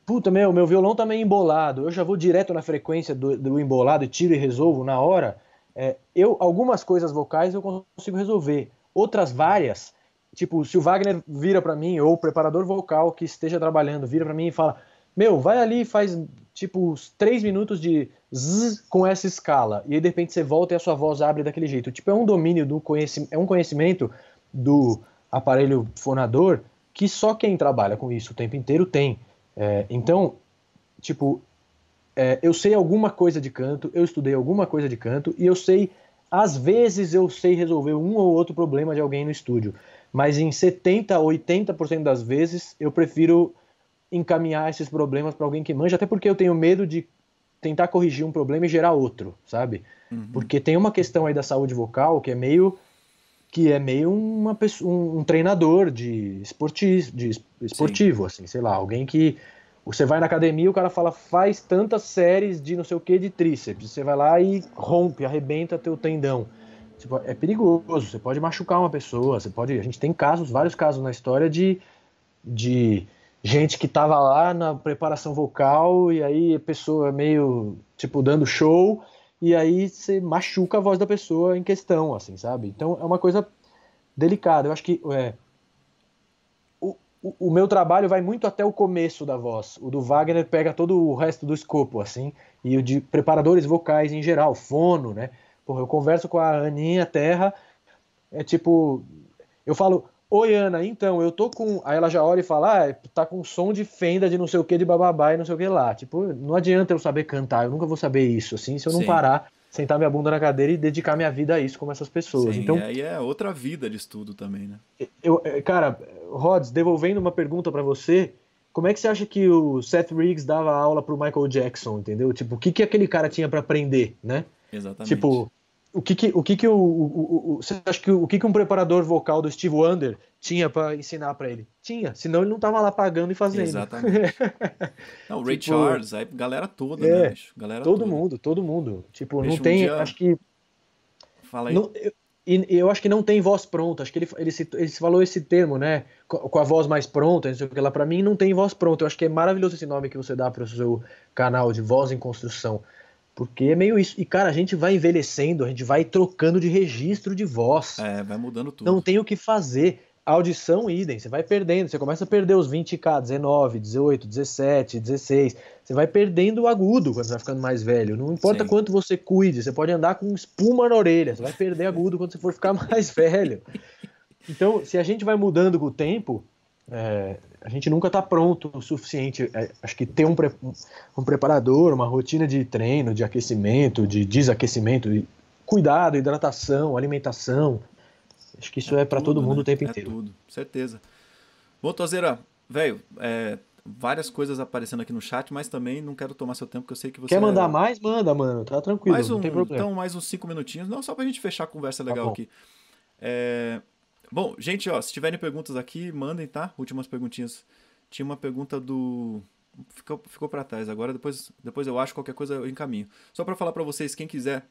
puta, meu, meu violão tá meio embolado, eu já vou direto na frequência do, do embolado e tiro e resolvo na hora, é, eu, algumas coisas vocais eu consigo resolver, outras várias tipo, se o Wagner vira para mim, ou o preparador vocal que esteja trabalhando vira para mim e fala: Meu, vai ali e faz tipo três minutos de zzz com essa escala. E aí de repente você volta e a sua voz abre daquele jeito. Tipo, é um domínio do conhecimento, é um conhecimento do aparelho fonador que só quem trabalha com isso o tempo inteiro tem. É, então, tipo, é, eu sei alguma coisa de canto, eu estudei alguma coisa de canto e eu sei, às vezes eu sei resolver um ou outro problema de alguém no estúdio mas em 70, 80% das vezes eu prefiro encaminhar esses problemas para alguém que manja, até porque eu tenho medo de tentar corrigir um problema e gerar outro, sabe? Uhum. Porque tem uma questão aí da saúde vocal que é meio que é meio uma pessoa, um, um treinador de, esporti, de esportivo, Sim. assim, sei lá, alguém que você vai na academia o cara fala faz tantas séries de não sei o que de tríceps, você vai lá e rompe, arrebenta teu tendão. Tipo, é perigoso, você pode machucar uma pessoa, você pode. A gente tem casos, vários casos na história de, de gente que tava lá na preparação vocal e aí a pessoa meio, tipo, dando show e aí você machuca a voz da pessoa em questão, assim, sabe? Então é uma coisa delicada. Eu acho que é, o, o, o meu trabalho vai muito até o começo da voz. O do Wagner pega todo o resto do escopo, assim, e o de preparadores vocais em geral, fono, né? Porra, eu converso com a Aninha Terra, é tipo, eu falo, oi Ana, então, eu tô com. Aí ela já olha e fala, ah, tá com som de fenda de não sei o que, de bababá e não sei o que lá. Tipo, não adianta eu saber cantar, eu nunca vou saber isso, assim, se eu não Sim. parar, sentar minha bunda na cadeira e dedicar minha vida a isso, como essas pessoas. Sim, então, e aí é outra vida de estudo também, né? Eu, cara, Rods, devolvendo uma pergunta para você, como é que você acha que o Seth Riggs dava aula pro Michael Jackson, entendeu? Tipo, o que, que aquele cara tinha para aprender, né? Exatamente. Tipo, o que que o que que o, o, o, você acha que o, que que um preparador vocal do Steve Wonder tinha para ensinar para ele? Tinha, senão ele não tava lá pagando e fazendo. Exatamente. não, o Ray tipo, Charles, a galera toda, é, né, bicho? Galera todo toda. mundo, todo mundo. Tipo, Bicho, não tem, um dia- acho que Fala aí. não, eu, e eu acho que não tem voz pronta. Acho que ele, ele, citou- ele falou esse termo, né? Com, com a voz mais pronta, não sei o que lá. Pra mim, não tem voz pronta. Eu acho que é maravilhoso esse nome que você dá para o seu canal de voz em construção. Porque é meio isso. E, cara, a gente vai envelhecendo, a gente vai trocando de registro de voz. É, vai mudando tudo. Não tem o que fazer. A audição, idem, você vai perdendo. Você começa a perder os 20k, 19, 18, 17, 16. Você vai perdendo o agudo quando você vai ficando mais velho. Não importa Sim. quanto você cuide, você pode andar com espuma na orelha. Você vai perder agudo quando você for ficar mais velho. Então, se a gente vai mudando com o tempo, é, a gente nunca está pronto o suficiente. É, acho que ter um, pre- um preparador, uma rotina de treino, de aquecimento, de desaquecimento, de cuidado, hidratação, alimentação. Acho que isso é, para tudo, todo mundo né? o tempo É inteiro. tudo, certeza. Bom, Tozeira, velho, é, várias coisas aparecendo aqui no chat, mas também não quero tomar seu tempo, porque eu sei que você. Quer mandar mais? Manda, mano. Tá tranquilo, mais um, não tem problema. então, mais uns cinco minutinhos, não só pra gente fechar a conversa legal bom. aqui. É, Bom, gente, ó, se tiverem perguntas aqui, mandem, tá? Últimas perguntinhas. Tinha uma pergunta do. Ficou, ficou para trás agora, depois, depois eu acho qualquer coisa eu encaminho. Só para falar para vocês, quem quiser,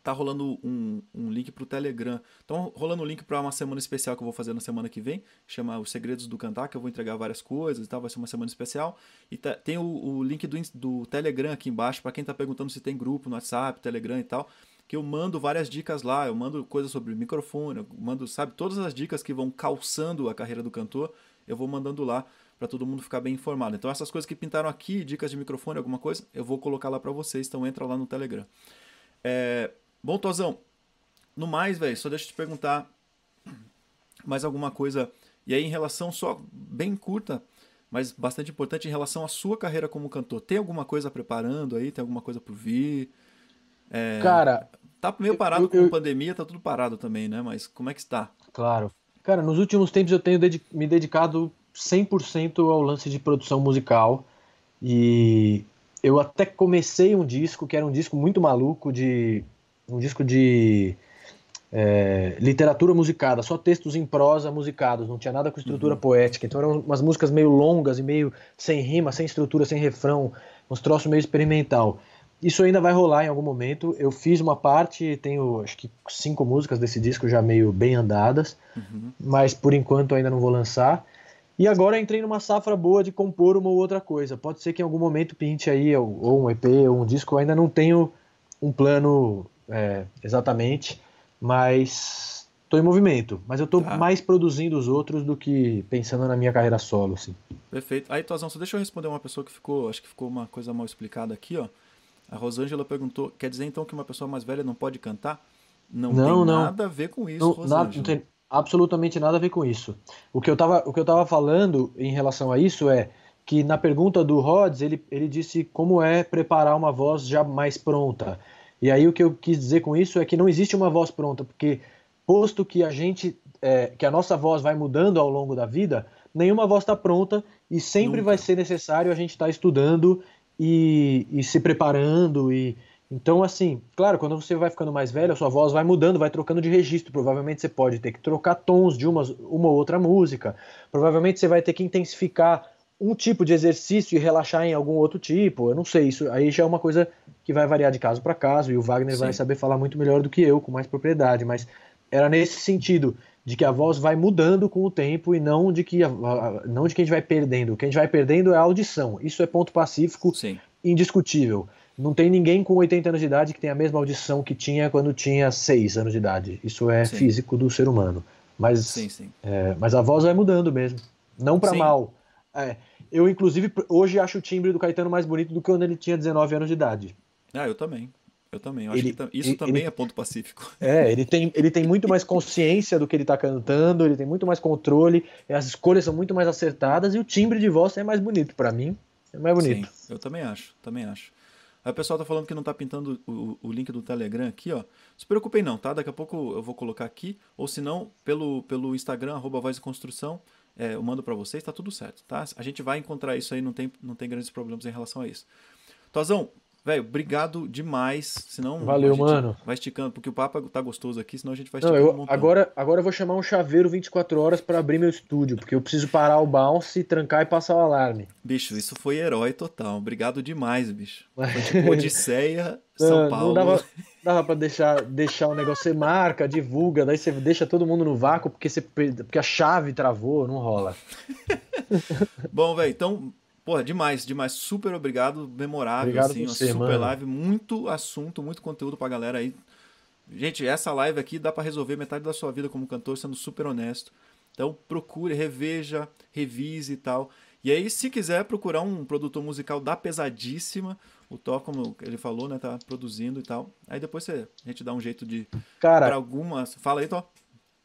tá rolando um, um link pro Telegram. Então, rolando um link para uma semana especial que eu vou fazer na semana que vem, chama Os Segredos do Cantar, que eu vou entregar várias coisas e tal, vai ser uma semana especial. E tá- tem o, o link do, do Telegram aqui embaixo, para quem tá perguntando se tem grupo no WhatsApp, Telegram e tal, que eu mando várias dicas lá, eu mando coisas sobre microfone, eu mando, sabe, todas as dicas que vão calçando a carreira do cantor, eu vou mandando lá para todo mundo ficar bem informado. Então essas coisas que pintaram aqui, dicas de microfone, alguma coisa, eu vou colocar lá para vocês, então entra lá no Telegram. É, Bom, Tozão, no mais, velho, só deixa eu te perguntar mais alguma coisa. E aí, em relação só bem curta, mas bastante importante, em relação à sua carreira como cantor, tem alguma coisa preparando aí? Tem alguma coisa por vir? Cara, Tá meio parado eu- com eu- pandemia, tá tudo parado também, né? Mas como é que está? claro. Cara, nos últimos tempos eu tenho dedi- me dedicado 100% ao lance de produção musical. E eu até comecei um disco que era um disco muito maluco de um disco de é, literatura musicada, só textos em prosa musicados, não tinha nada com estrutura poética. Então eram umas músicas meio longas e meio sem rima, sem estrutura, sem refrão, uns troços meio experimental. Isso ainda vai rolar em algum momento. Eu fiz uma parte, tenho acho que cinco músicas desse disco já meio bem andadas, mas por enquanto ainda não vou lançar. E agora entrei numa safra boa de compor uma ou outra coisa. Pode ser que em algum momento pinte aí, ou, ou um EP, ou um disco. Eu ainda não tenho um plano é, exatamente, mas estou em movimento. Mas eu estou Tá. mais produzindo os outros do que pensando na minha carreira solo. Assim. Perfeito. Aí, Tozão, só deixa eu responder uma pessoa que ficou, acho que ficou uma coisa mal explicada aqui, ó. A Rosângela perguntou, quer dizer então que uma pessoa mais velha não pode cantar? Não, Não, tem não. nada a ver com isso, Não, Rosângela. nada- não tem absolutamente nada a ver com isso. O que eu estava falando em relação a isso é que na pergunta do Rhodes, ele, ele disse como é preparar uma voz já mais pronta. E aí o que eu quis dizer com isso é que não existe uma voz pronta, porque posto que a gente é, que a nossa voz vai mudando ao longo da vida, nenhuma voz está pronta e sempre Nunca. vai ser necessário a gente estar estudando e, e se preparando e então assim, claro, quando você vai ficando mais velho, a sua voz vai mudando, vai trocando de registro. Provavelmente você pode ter que trocar tons de uma, uma ou outra música. Provavelmente você vai ter que intensificar um tipo de exercício e relaxar em algum outro tipo. Eu não sei, isso aí já é uma coisa que vai variar de caso para caso e o Wagner vai Sim. saber falar muito melhor do que eu, com mais propriedade, mas era nesse sentido de que a voz vai mudando com o tempo e não de que a- não de que a gente vai perdendo. O que a gente vai perdendo é a audição. Isso é ponto pacífico Sim, indiscutível. Não tem ninguém com 80 anos de idade que tenha a mesma audição que tinha quando tinha 6 anos de idade. Isso é Sim. físico do ser humano. Mas, sim, sim. é, mas a voz vai mudando mesmo. Não para mal. É, eu, inclusive, hoje acho o timbre do Caetano mais bonito do que quando ele tinha 19 anos de idade. Ah, eu também. Eu também. Eu acho Ele- que tam- isso ele- também ele- é ponto pacífico. É, ele tem, ele tem muito mais consciência do que ele tá cantando, ele tem muito mais controle, as escolhas são muito mais acertadas e o timbre de voz é mais bonito para mim. É mais bonito. Sim, eu também acho, também acho. Aí o pessoal tá falando que não tá pintando o, o link do Telegram aqui, ó. Não se preocupem não, tá? Daqui a pouco eu vou colocar aqui, ou se não, pelo, pelo Instagram, arroba Voz e Construção, é, eu mando para vocês, tá tudo certo, tá? A gente vai encontrar isso aí, não tem, não tem grandes problemas em relação a isso. Tozão, Velho, obrigado demais. Senão Valeu, mano. Vai esticando, porque o papo tá gostoso aqui, senão a gente vai esticando. Não, eu, agora, agora eu vou chamar um chaveiro 24 horas para abrir meu estúdio, porque eu preciso parar o bounce, trancar e passar o alarme. Bicho, isso foi herói total. Obrigado demais, bicho. Foi tipo Odisseia, São não, Paulo. Não dava, dava pra deixar, deixar o negócio, você marca, divulga, daí você deixa todo mundo no vácuo porque, você, porque a chave travou, não rola. Bom, velho, então Porra, demais, demais. Super obrigado, memorável, obrigado assim, você, super mano. live, muito assunto, muito conteúdo pra galera aí. Gente, essa live aqui dá para resolver metade da sua vida como cantor, sendo super honesto. Então procure, reveja, revise e tal. E aí, se quiser procurar um produtor musical da pesadíssima, o Thor, como ele falou, né, tá produzindo e tal. Aí depois você, a gente dá um jeito de Cara, pra algumas. Fala aí, Thor.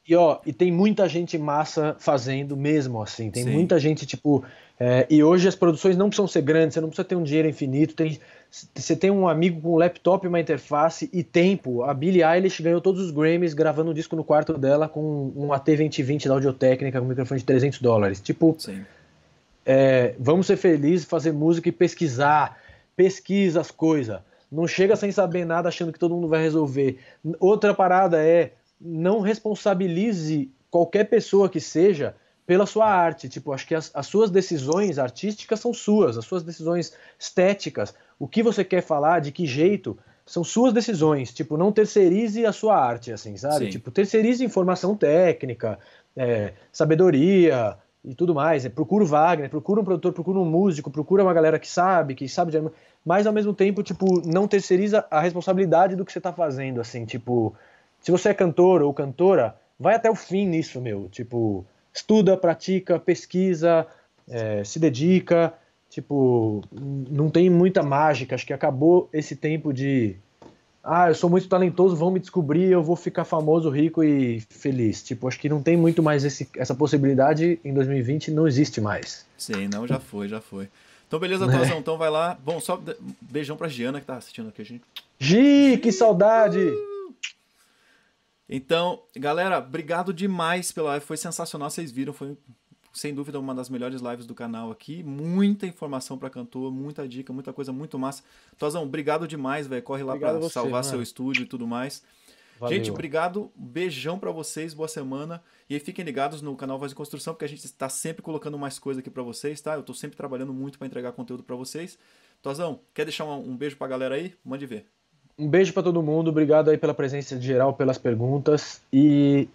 E ó, e tem muita gente massa fazendo mesmo assim. Tem Sim. muita gente tipo é, e hoje as produções não precisam ser grandes, você não precisa ter um dinheiro infinito. Tem, você tem um amigo com um laptop, uma interface e tempo. A Billie Eilish ganhou todos os Grammys gravando um disco no quarto dela com um AT2020 da Audiotécnica com um microfone de 300 dólares. Tipo, é, vamos ser felizes, fazer música e pesquisar. Pesquisa as coisas. Não chega sem saber nada achando que todo mundo vai resolver. Outra parada é não responsabilize qualquer pessoa que seja pela sua arte. Tipo, acho que as, as, suas decisões artísticas são suas, as suas decisões estéticas, o que você quer falar, de que jeito, são suas decisões. Tipo, não terceirize a sua arte, assim, sabe? Sim. Tipo, terceirize informação técnica, é, sabedoria e tudo mais. É, procura o Wagner, procura um produtor, procura um músico, procura uma galera que sabe, que sabe de... Mas, ao mesmo tempo, tipo, não terceiriza a responsabilidade do que você tá fazendo, assim. Tipo, se você é cantor ou cantora, vai até o fim nisso, meu. Tipo estuda, pratica, pesquisa, é, se dedica. Tipo, não tem muita mágica. Acho que acabou esse tempo de. Ah, eu sou muito talentoso, vão me descobrir, eu vou ficar famoso, rico e feliz. Tipo, acho que não tem muito mais esse, essa possibilidade em 2020, não existe mais. Sim, não, já foi, já foi. Então, beleza, Tozão, é. então vai lá. Bom, só beijão pra Giana que tá assistindo aqui a gente. Gi, que saudade! Então, galera, obrigado demais pela live. Foi sensacional, vocês viram. Foi, sem dúvida, uma das melhores lives do canal aqui. Muita informação para cantor, muita dica, muita coisa muito massa. Tozão, obrigado demais, velho. Corre lá para salvar mano. seu estúdio e tudo mais. Valeu. Gente, obrigado. Beijão para vocês. Boa semana. E aí, fiquem ligados no canal Voz de Construção, porque a gente está sempre colocando mais coisa aqui para vocês, tá? Eu estou sempre trabalhando muito para entregar conteúdo para vocês. Tozão, quer deixar um, um beijo pra galera aí? Mande ver. Um beijo para todo mundo, obrigado aí pela presença de geral, pelas perguntas. E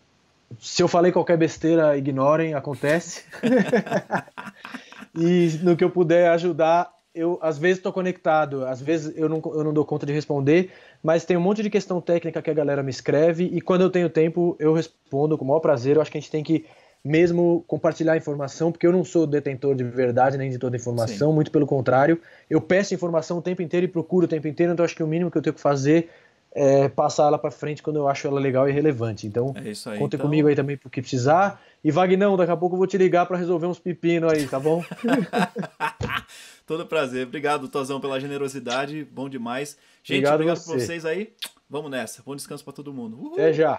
se eu falei qualquer besteira, ignorem, acontece. e no que eu puder ajudar, eu às vezes estou conectado, às vezes eu não, eu não dou conta de responder, mas tem um monte de questão técnica que a galera me escreve e quando eu tenho tempo eu respondo com o maior prazer. Eu acho que a gente tem que mesmo compartilhar informação, porque eu não sou detentor de verdade nem de toda informação, Sim. muito pelo contrário. Eu peço informação o tempo inteiro e procuro o tempo inteiro, então acho que o mínimo que eu tenho que fazer é passar ela para frente quando eu acho ela legal e relevante. Então, é aí, contem então... comigo aí também porque precisar. E Vagnão, daqui a pouco eu vou te ligar para resolver uns pepinos aí, tá bom? Todo prazer. Obrigado, Tozão, pela generosidade. Bom demais. Gente, obrigado, obrigado por vocês aí. Vamos nessa. Bom descanso para todo mundo. Uhul. Até já.